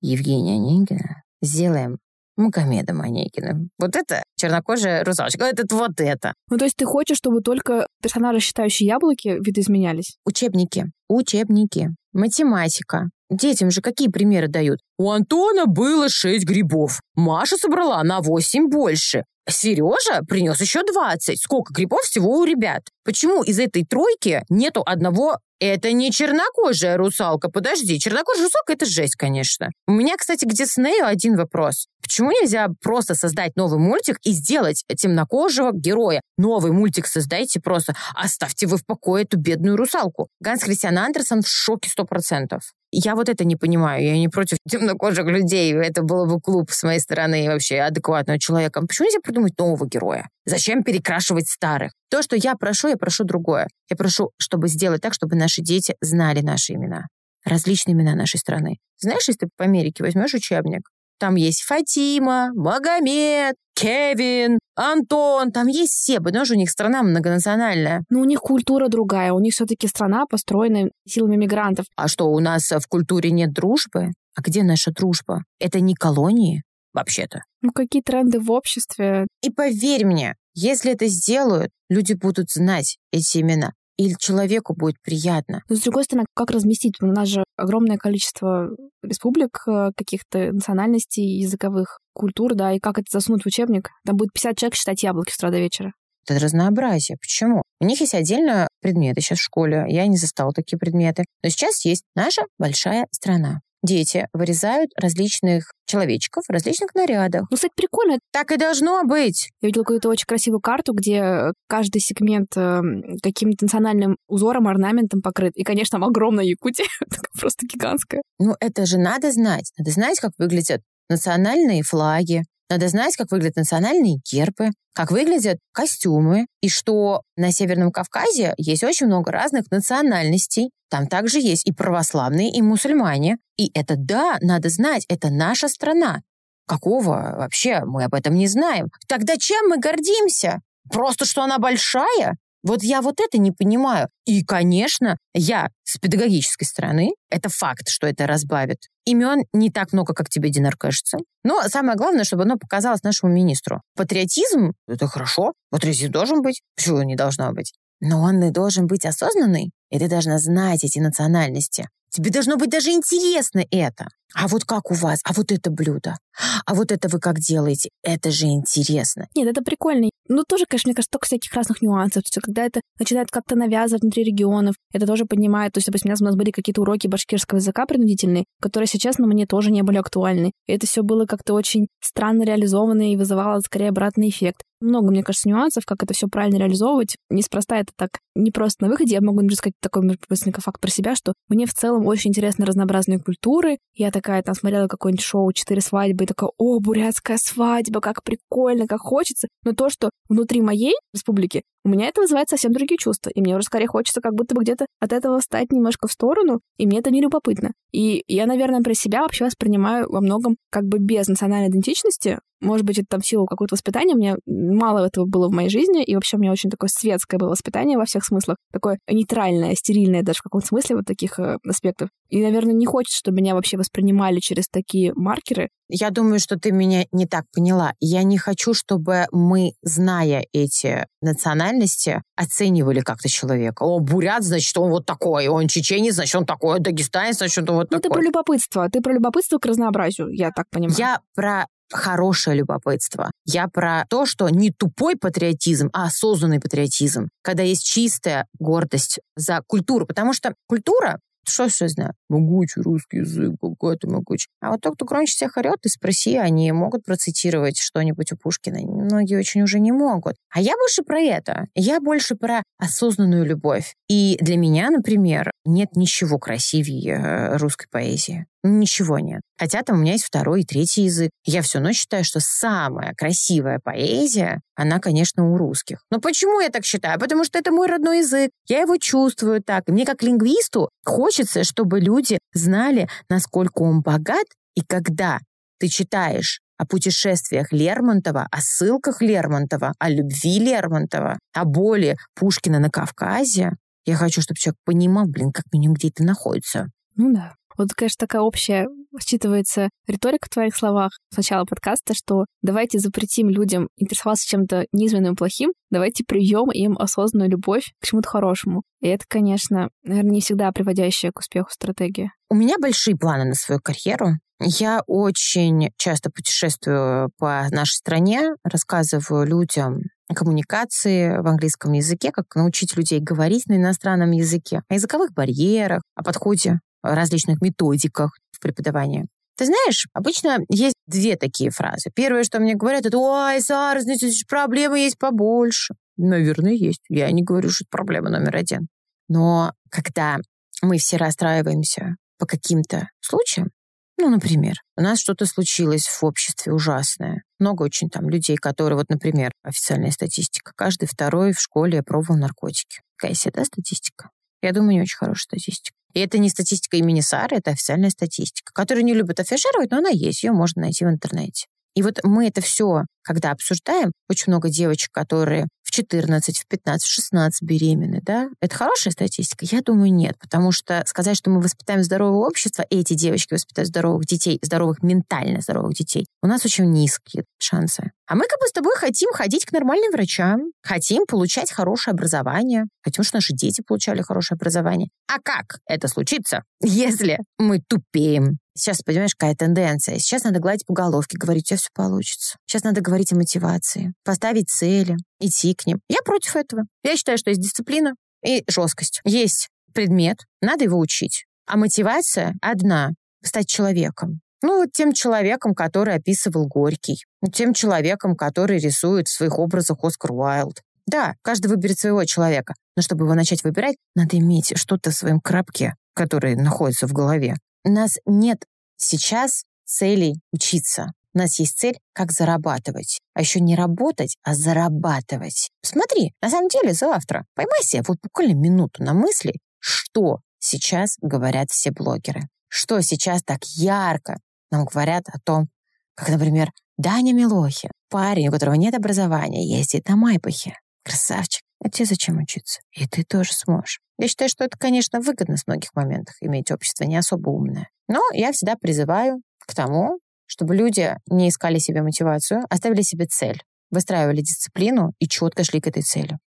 Евгения Онегина сделаем Магомедом Онегиным. Вот это чернокожая русалочка. Это вот это. Ну, то есть ты хочешь, чтобы только персонажи, считающие яблоки, видоизменялись? Учебники. Учебники. Математика. Детям же какие примеры дают? У Антона было шесть грибов. Маша собрала на восемь больше. Сережа принес еще 20. Сколько грибов всего у ребят? Почему из этой тройки нету одного это не чернокожая русалка. Подожди, чернокожая русалка — это жесть, конечно. У меня, кстати, к Диснею один вопрос. Почему нельзя просто создать новый мультик и сделать темнокожего героя? Новый мультик создайте просто. Оставьте вы в покое эту бедную русалку. Ганс Христиан Андерсон в шоке сто процентов. Я вот это не понимаю. Я не против темнокожих людей. Это было бы клуб с моей стороны вообще адекватного человека. Почему нельзя придумать нового героя? Зачем перекрашивать старых? То, что я прошу, я прошу другое. Я прошу, чтобы сделать так, чтобы наши дети знали наши имена. Различные имена нашей страны. Знаешь, если ты по Америке возьмешь учебник, там есть Фатима, Магомед, Кевин, Антон, там есть все, потому что у них страна многонациональная. Но у них культура другая, у них все-таки страна построена силами мигрантов. А что, у нас в культуре нет дружбы? А где наша дружба? Это не колонии? вообще-то. Ну, какие тренды в обществе? И поверь мне, если это сделают, люди будут знать эти имена. Или человеку будет приятно. Но, с другой стороны, как разместить? У нас же огромное количество республик, э, каких-то национальностей, языковых культур, да, и как это засунуть в учебник? Там будет 50 человек считать яблоки с утра до вечера. Это разнообразие. Почему? У них есть отдельно предметы сейчас в школе. Я не застала такие предметы. Но сейчас есть наша большая страна. Дети вырезают различных человечков в различных нарядах. Ну, кстати, прикольно. Так и должно быть. Я видела какую-то очень красивую карту, где каждый сегмент э, каким-то национальным узором, орнаментом покрыт. И, конечно, там огромная Якутия, [laughs] просто гигантская. Ну, это же надо знать. Надо знать, как выглядят национальные флаги, надо знать, как выглядят национальные гербы, как выглядят костюмы, и что на Северном Кавказе есть очень много разных национальностей. Там также есть и православные, и мусульмане. И это да, надо знать, это наша страна. Какого вообще? Мы об этом не знаем. Тогда чем мы гордимся? Просто, что она большая? Вот я вот это не понимаю. И, конечно, я с педагогической стороны, это факт, что это разбавит. Имен не так много, как тебе, Динар, кажется. Но самое главное, чтобы оно показалось нашему министру. Патриотизм — это хорошо. Патриотизм должен быть. Почему не должно быть? Но он и должен быть осознанный, и ты должна знать эти национальности. Тебе должно быть даже интересно это. А вот как у вас? А вот это блюдо? А вот это вы как делаете? Это же интересно. Нет, это прикольно. Ну, тоже, конечно, мне кажется, только всяких разных нюансов. То есть, когда это начинает как-то навязывать внутри регионов, это тоже поднимает. То есть, допустим, у нас были какие-то уроки башкирского языка принудительные, которые, если честно, мне тоже не были актуальны. И это все было как-то очень странно реализовано и вызывало скорее обратный эффект. Много, мне кажется, нюансов, как это все правильно реализовывать. Неспроста это так не просто на выходе. Я могу, например, сказать такой быстренько факт про себя, что мне в целом очень интересны разнообразные культуры. Я такая там смотрела какое-нибудь шоу «Четыре свадьбы» и такая, о, бурятская свадьба, как прикольно, как хочется. Но то, что внутри моей республики, у меня это вызывает совсем другие чувства. И мне уже скорее хочется как будто бы где-то от этого встать немножко в сторону, и мне это не любопытно. И я, наверное, про себя вообще воспринимаю во многом как бы без национальной идентичности. Может быть, это там силу какого-то воспитания. У меня мало этого было в моей жизни, и вообще у меня очень такое светское было воспитание во всех смыслах. Такое нейтральное, стерильное даже в каком-то смысле вот таких э, аспектов. И, наверное, не хочется, чтобы меня вообще воспринимали через такие маркеры. Я думаю, что ты меня не так поняла. Я не хочу, чтобы мы, зная эти национальности, оценивали как-то человека. О, бурят, значит, он вот такой. Он чеченец, значит, он такой. Дагестанец, значит, он вот ну, такой. ты про любопытство. Ты про любопытство к разнообразию, я так понимаю. Я про хорошее любопытство. Я про то, что не тупой патриотизм, а осознанный патриотизм, когда есть чистая гордость за культуру. Потому что культура что я знаю? Могучий русский язык, какой-то могучий. А вот тот, кто громче всех орет, ты спроси, они могут процитировать что-нибудь у Пушкина. Многие очень уже не могут. А я больше про это. Я больше про осознанную любовь. И для меня, например, нет ничего красивее э, русской поэзии. Ничего нет. Хотя там у меня есть второй и третий язык. Я все равно считаю, что самая красивая поэзия, она, конечно, у русских. Но почему я так считаю? Потому что это мой родной язык. Я его чувствую так. И мне как лингвисту хочется, чтобы люди знали, насколько он богат. И когда ты читаешь о путешествиях Лермонтова, о ссылках Лермонтова, о любви Лермонтова, о боли Пушкина на Кавказе, я хочу, чтобы человек понимал, блин, как минимум, где это находится. Ну да. Вот, конечно, такая общая считывается риторика в твоих словах с начала подкаста, что давайте запретим людям интересоваться чем-то низменным и плохим, давайте привьем им осознанную любовь к чему-то хорошему. И это, конечно, наверное, не всегда приводящая к успеху стратегия. У меня большие планы на свою карьеру. Я очень часто путешествую по нашей стране, рассказываю людям коммуникации в английском языке, как научить людей говорить на иностранном языке, о языковых барьерах, о подходе, различных методиках в преподавании. Ты знаешь, обычно есть две такие фразы. Первое, что мне говорят, это «Ой, Сара, знаете, проблемы есть побольше». Наверное, есть. Я не говорю, что это проблема номер один. Но когда мы все расстраиваемся по каким-то случаям, ну, например, у нас что-то случилось в обществе ужасное. Много очень там людей, которые, вот, например, официальная статистика. Каждый второй в школе пробовал наркотики. Какая себе, да, статистика? Я думаю, не очень хорошая статистика. И это не статистика имени Сары, это официальная статистика, которую не любят афишировать, но она есть, ее можно найти в интернете. И вот мы это все, когда обсуждаем, очень много девочек, которые 14, в 15, в 16 беременны, да? Это хорошая статистика? Я думаю, нет, потому что сказать, что мы воспитаем здоровое общество, и эти девочки воспитают здоровых детей, здоровых, ментально здоровых детей, у нас очень низкие шансы. А мы как бы с тобой хотим ходить к нормальным врачам, хотим получать хорошее образование, хотим, чтобы наши дети получали хорошее образование. А как это случится, [laughs] если мы тупеем? Сейчас, понимаешь, какая тенденция. Сейчас надо гладить по головке, говорить, у тебя все получится. Сейчас надо говорить о мотивации, поставить цели, идти к ним. Я против этого. Я считаю, что есть дисциплина и жесткость. Есть предмет, надо его учить. А мотивация одна — стать человеком. Ну, вот тем человеком, который описывал Горький, тем человеком, который рисует в своих образах Оскар Уайлд. Да, каждый выберет своего человека, но чтобы его начать выбирать, надо иметь что-то в своем крабке, который находится в голове. Нас нет сейчас целей учиться. У нас есть цель, как зарабатывать. А еще не работать, а зарабатывать. Смотри, на самом деле завтра поймай себе вот буквально минуту на мысли, что сейчас говорят все блогеры. Что сейчас так ярко нам говорят о том, как, например, Даня Милохин, парень, у которого нет образования, ездит на Майбахе. Красавчик. А тебе зачем учиться? И ты тоже сможешь. Я считаю, что это, конечно, выгодно с многих моментах иметь общество не особо умное. Но я всегда призываю к тому, чтобы люди не искали себе мотивацию, оставили себе цель, выстраивали дисциплину и четко шли к этой цели.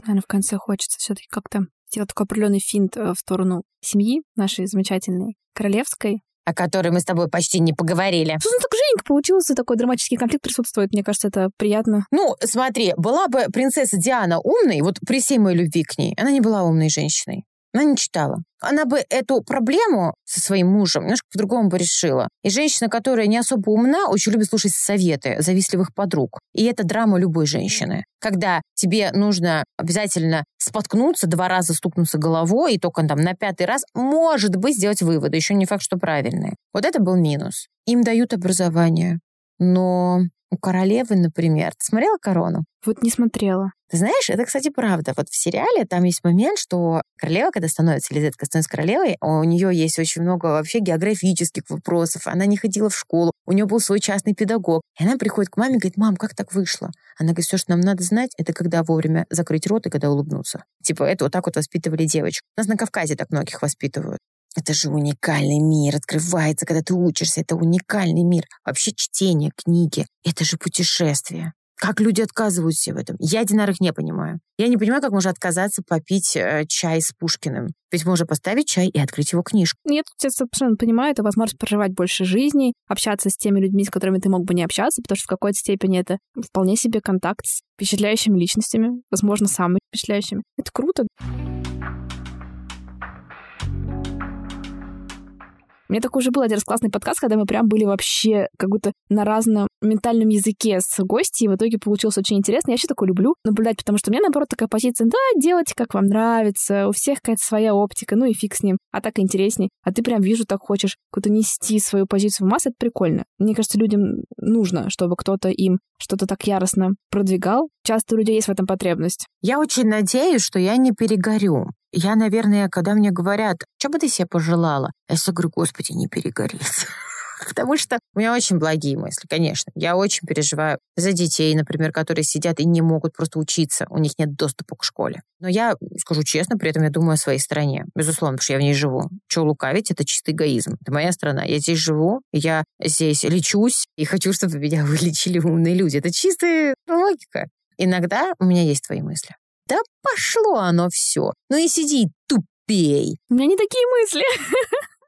Наверное, в конце хочется все-таки как-то сделать такой определенный финт э, в сторону семьи нашей замечательной, королевской, о которой мы с тобой почти не поговорили. Ну, так Женька получился, такой драматический конфликт присутствует. Мне кажется, это приятно. Ну, смотри, была бы принцесса Диана умной, вот при всей моей любви к ней, она не была умной женщиной. Она не читала. Она бы эту проблему со своим мужем немножко по-другому бы решила. И женщина, которая не особо умна, очень любит слушать советы завистливых подруг. И это драма любой женщины. Когда тебе нужно обязательно споткнуться, два раза стукнуться головой, и только там на пятый раз, может быть, сделать выводы. Еще не факт, что правильные. Вот это был минус. Им дают образование. Но у королевы, например, ты смотрела «Корону»? Вот не смотрела. Ты знаешь, это, кстати, правда. Вот в сериале там есть момент, что королева, когда становится, Елизавета становится королевой, у нее есть очень много вообще географических вопросов. Она не ходила в школу, у нее был свой частный педагог. И она приходит к маме и говорит, мам, как так вышло? Она говорит, все, что нам надо знать, это когда вовремя закрыть рот и когда улыбнуться. Типа, это вот так вот воспитывали девочек. У нас на Кавказе так многих воспитывают. Это же уникальный мир, открывается, когда ты учишься. Это уникальный мир. Вообще чтение, книги, это же путешествие. Как люди отказываются в этом? Я динарых не понимаю. Я не понимаю, как можно отказаться попить э, чай с Пушкиным. Ведь можно поставить чай и открыть его книжку. Нет, я совершенно понимаю, это возможность проживать больше жизни, общаться с теми людьми, с которыми ты мог бы не общаться, потому что в какой-то степени это вполне себе контакт с впечатляющими личностями, возможно, самыми впечатляющими. Это круто. Мне такой уже был один раз классный подкаст, когда мы прям были вообще как будто на разном ментальном языке с гостей, и в итоге получилось очень интересно. Я вообще такое люблю наблюдать, потому что у меня, наоборот, такая позиция, да, делайте, как вам нравится, у всех какая-то своя оптика, ну и фиг с ним, а так интересней. А ты прям вижу, так хочешь куда-то нести свою позицию в массы, это прикольно. Мне кажется, людям нужно, чтобы кто-то им что-то так яростно продвигал. Часто у людей есть в этом потребность. Я очень надеюсь, что я не перегорю. Я, наверное, когда мне говорят, что бы ты себе пожелала, я всегда говорю, господи, не перегореть. [laughs] Потому что у меня очень благие мысли, конечно. Я очень переживаю за детей, например, которые сидят и не могут просто учиться. У них нет доступа к школе. Но я скажу честно, при этом я думаю о своей стране. Безусловно, потому что я в ней живу. Что лукавить, это чистый эгоизм. Это моя страна. Я здесь живу, я здесь лечусь, и хочу, чтобы меня [laughs] вылечили умные люди. Это чистая логика. Иногда у меня есть твои мысли. Да пошло оно все. Ну и сиди, тупей. У меня не такие мысли.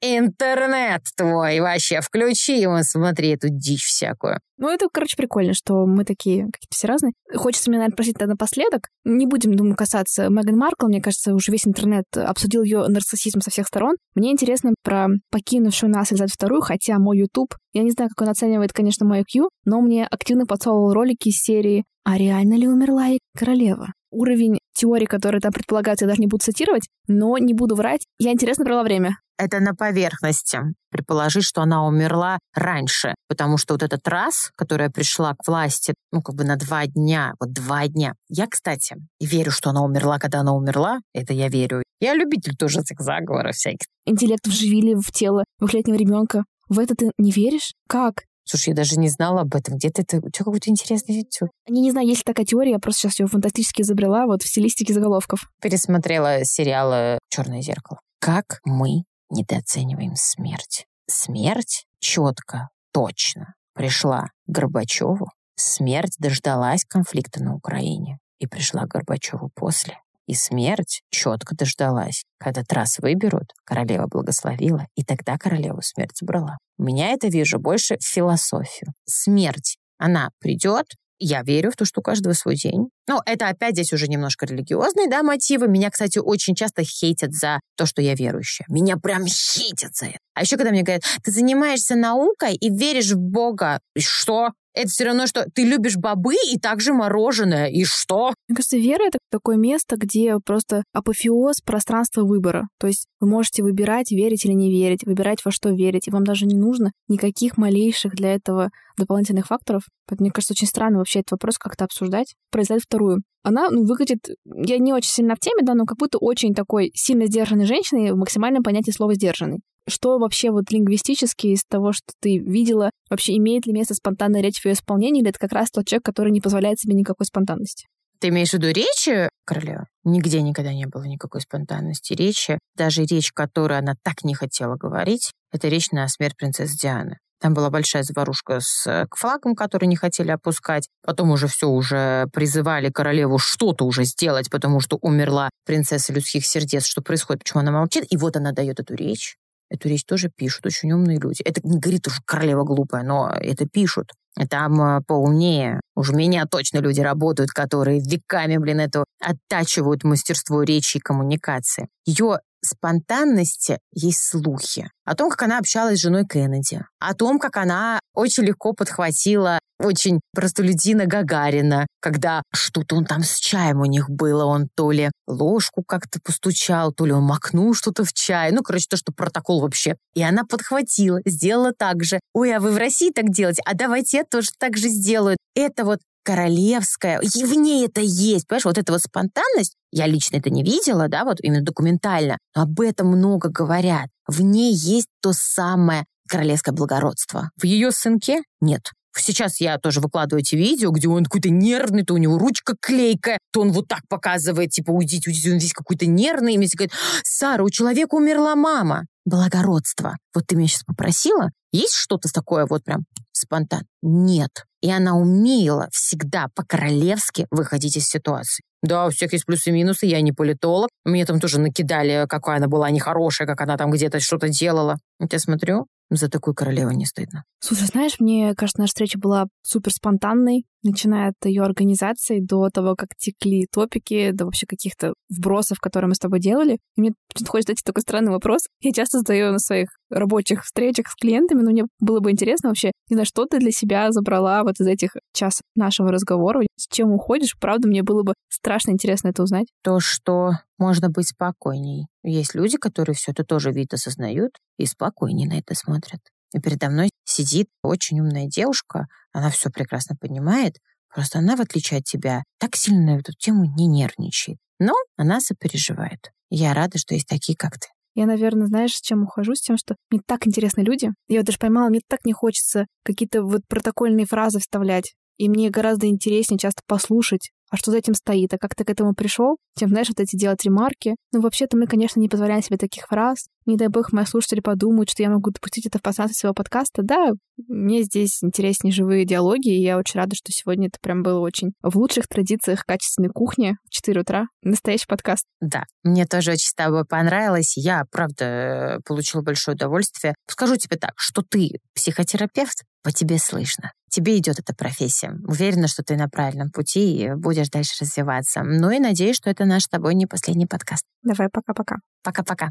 Интернет твой вообще, включи его, смотри эту дичь всякую. Ну, это, короче, прикольно, что мы такие какие-то все разные. Хочется мне, наверное, спросить тогда напоследок. Не будем, думаю, касаться Меган Маркл. Мне кажется, уже весь интернет обсудил ее нарциссизм со всех сторон. Мне интересно про покинувшую нас Элизабет вторую, хотя мой YouTube, я не знаю, как он оценивает, конечно, мою Q, но мне активно подсовывал ролики из серии «А реально ли умерла и королева?» Уровень теории, которые там предполагаются, я даже не буду цитировать, но не буду врать. Я интересно провела время это на поверхности. Предположить, что она умерла раньше, потому что вот этот раз, которая пришла к власти, ну, как бы на два дня, вот два дня. Я, кстати, верю, что она умерла, когда она умерла. Это я верю. Я любитель тоже этих заговоров всяких. Интеллект вживили в тело двухлетнего ребенка. В это ты не веришь? Как? Слушай, я даже не знала об этом. Где-то это... У тебя какой-то интересный YouTube. Я не знаю, есть ли такая теория, я просто сейчас ее фантастически изобрела вот в стилистике заголовков. Пересмотрела сериал «Черное зеркало». Как мы недооцениваем смерть. Смерть четко, точно пришла к Горбачеву. Смерть дождалась конфликта на Украине и пришла к Горбачеву после. И смерть четко дождалась. Когда трасс выберут, королева благословила, и тогда королеву смерть брала. Меня это вижу больше в философию. Смерть, она придет, я верю в то, что у каждого свой день. Ну, это опять здесь уже немножко религиозные, да, мотивы. Меня, кстати, очень часто хейтят за то, что я верующая. Меня прям хейтят за это. А еще когда мне говорят, ты занимаешься наукой и веришь в Бога. И что? Это все равно, что ты любишь бобы и также мороженое. И что? Мне кажется, вера — это такое место, где просто апофеоз пространства выбора. То есть вы можете выбирать, верить или не верить, выбирать во что верить, и вам даже не нужно никаких малейших для этого дополнительных факторов. Поэтому, мне кажется, очень странно вообще этот вопрос как-то обсуждать. Произойдет вторую. Она ну, выглядит, я не очень сильно в теме, да, но как будто очень такой сильно сдержанной женщиной в максимальном понятии слова «сдержанный» что вообще вот лингвистически из того, что ты видела, вообще имеет ли место спонтанная речь в ее исполнении, или это как раз тот человек, который не позволяет себе никакой спонтанности? Ты имеешь в виду речи королевы? Нигде никогда не было никакой спонтанности речи. Даже речь, которую она так не хотела говорить, это речь на смерть принцессы Дианы. Там была большая заварушка с э, флагом, который не хотели опускать. Потом уже все уже призывали королеву что-то уже сделать, потому что умерла принцесса людских сердец. Что происходит? Почему она молчит? И вот она дает эту речь. Эту речь тоже пишут очень умные люди. Это не говорит уж королева глупая, но это пишут. Там э, поумнее. Уж меня точно люди работают, которые веками, блин, это оттачивают мастерство речи и коммуникации. Ее спонтанности есть слухи о том, как она общалась с женой Кеннеди, о том, как она очень легко подхватила очень простолюдина Гагарина, когда что-то он там с чаем у них было, он то ли ложку как-то постучал, то ли он макнул что-то в чай, ну, короче, то, что протокол вообще. И она подхватила, сделала так же. Ой, а вы в России так делаете? А давайте я тоже так же сделаю. Это вот королевская, и в ней это есть, понимаешь, вот эта вот спонтанность, я лично это не видела, да, вот именно документально, но об этом много говорят. В ней есть то самое королевское благородство. В ее сынке нет. Сейчас я тоже выкладываю эти видео, где он какой-то нервный, то у него ручка клейкая, то он вот так показывает, типа, уйдите, уйдите, он весь какой-то нервный, и мне говорит, Сара, у человека умерла мама. Благородство. Вот ты меня сейчас попросила, есть что-то такое вот прям спонтан? Нет. И она умела всегда по-королевски выходить из ситуации. Да, у всех есть плюсы и минусы, я не политолог. Мне там тоже накидали, какая она была нехорошая, как она там где-то что-то делала. Я смотрю, за такую королеву не стыдно. Слушай, знаешь, мне кажется, наша встреча была супер спонтанной, начиная от ее организации до того, как текли топики, до вообще каких-то вбросов, которые мы с тобой делали. И мне хочется задать такой странный вопрос. Я часто задаю на своих рабочих встречах с клиентами, но мне было бы интересно вообще, не знаю, что ты для себя забрала вот из этих часов нашего разговора, с чем уходишь. Правда, мне было бы страшно интересно это узнать. То, что можно быть спокойней. Есть люди, которые все это тоже вид осознают и спокойнее на это смотрят. И передо мной сидит очень умная девушка, она все прекрасно понимает, просто она, в отличие от тебя, так сильно на эту тему не нервничает. Но она сопереживает. Я рада, что есть такие, как ты. Я, наверное, знаешь, с чем ухожу? С тем, что мне так интересны люди. Я вот даже поймала, мне так не хочется какие-то вот протокольные фразы вставлять. И мне гораздо интереснее часто послушать, а что за этим стоит, а как ты к этому пришел, чем, знаешь, вот эти делать ремарки. Ну, вообще-то мы, конечно, не позволяем себе таких фраз. Не дай бог, мои слушатели подумают, что я могу допустить это в пространстве своего подкаста. Да, мне здесь интереснее живые диалоги, и я очень рада, что сегодня это прям было очень в лучших традициях качественной кухни в 4 утра. Настоящий подкаст. Да, мне тоже очень с тобой понравилось. Я, правда, получила большое удовольствие. Скажу тебе так, что ты психотерапевт, по тебе слышно тебе идет эта профессия. Уверена, что ты на правильном пути и будешь дальше развиваться. Ну и надеюсь, что это наш с тобой не последний подкаст. Давай, пока-пока. Пока-пока.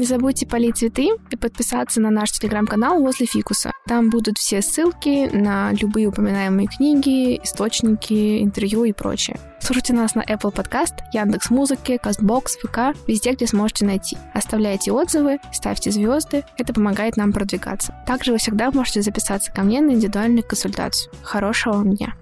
Не забудьте полить цветы и подписаться на наш телеграм-канал возле фикуса. Там будут все ссылки на любые упоминаемые книги, источники, интервью и прочее. Слушайте нас на Apple Podcast, Яндекс Музыки, Castbox, ВК, везде, где сможете найти. Оставляйте отзывы, ставьте звезды, это помогает нам продвигаться. Также вы всегда можете записаться ко мне на индивидуальную консультацию. Хорошего вам дня!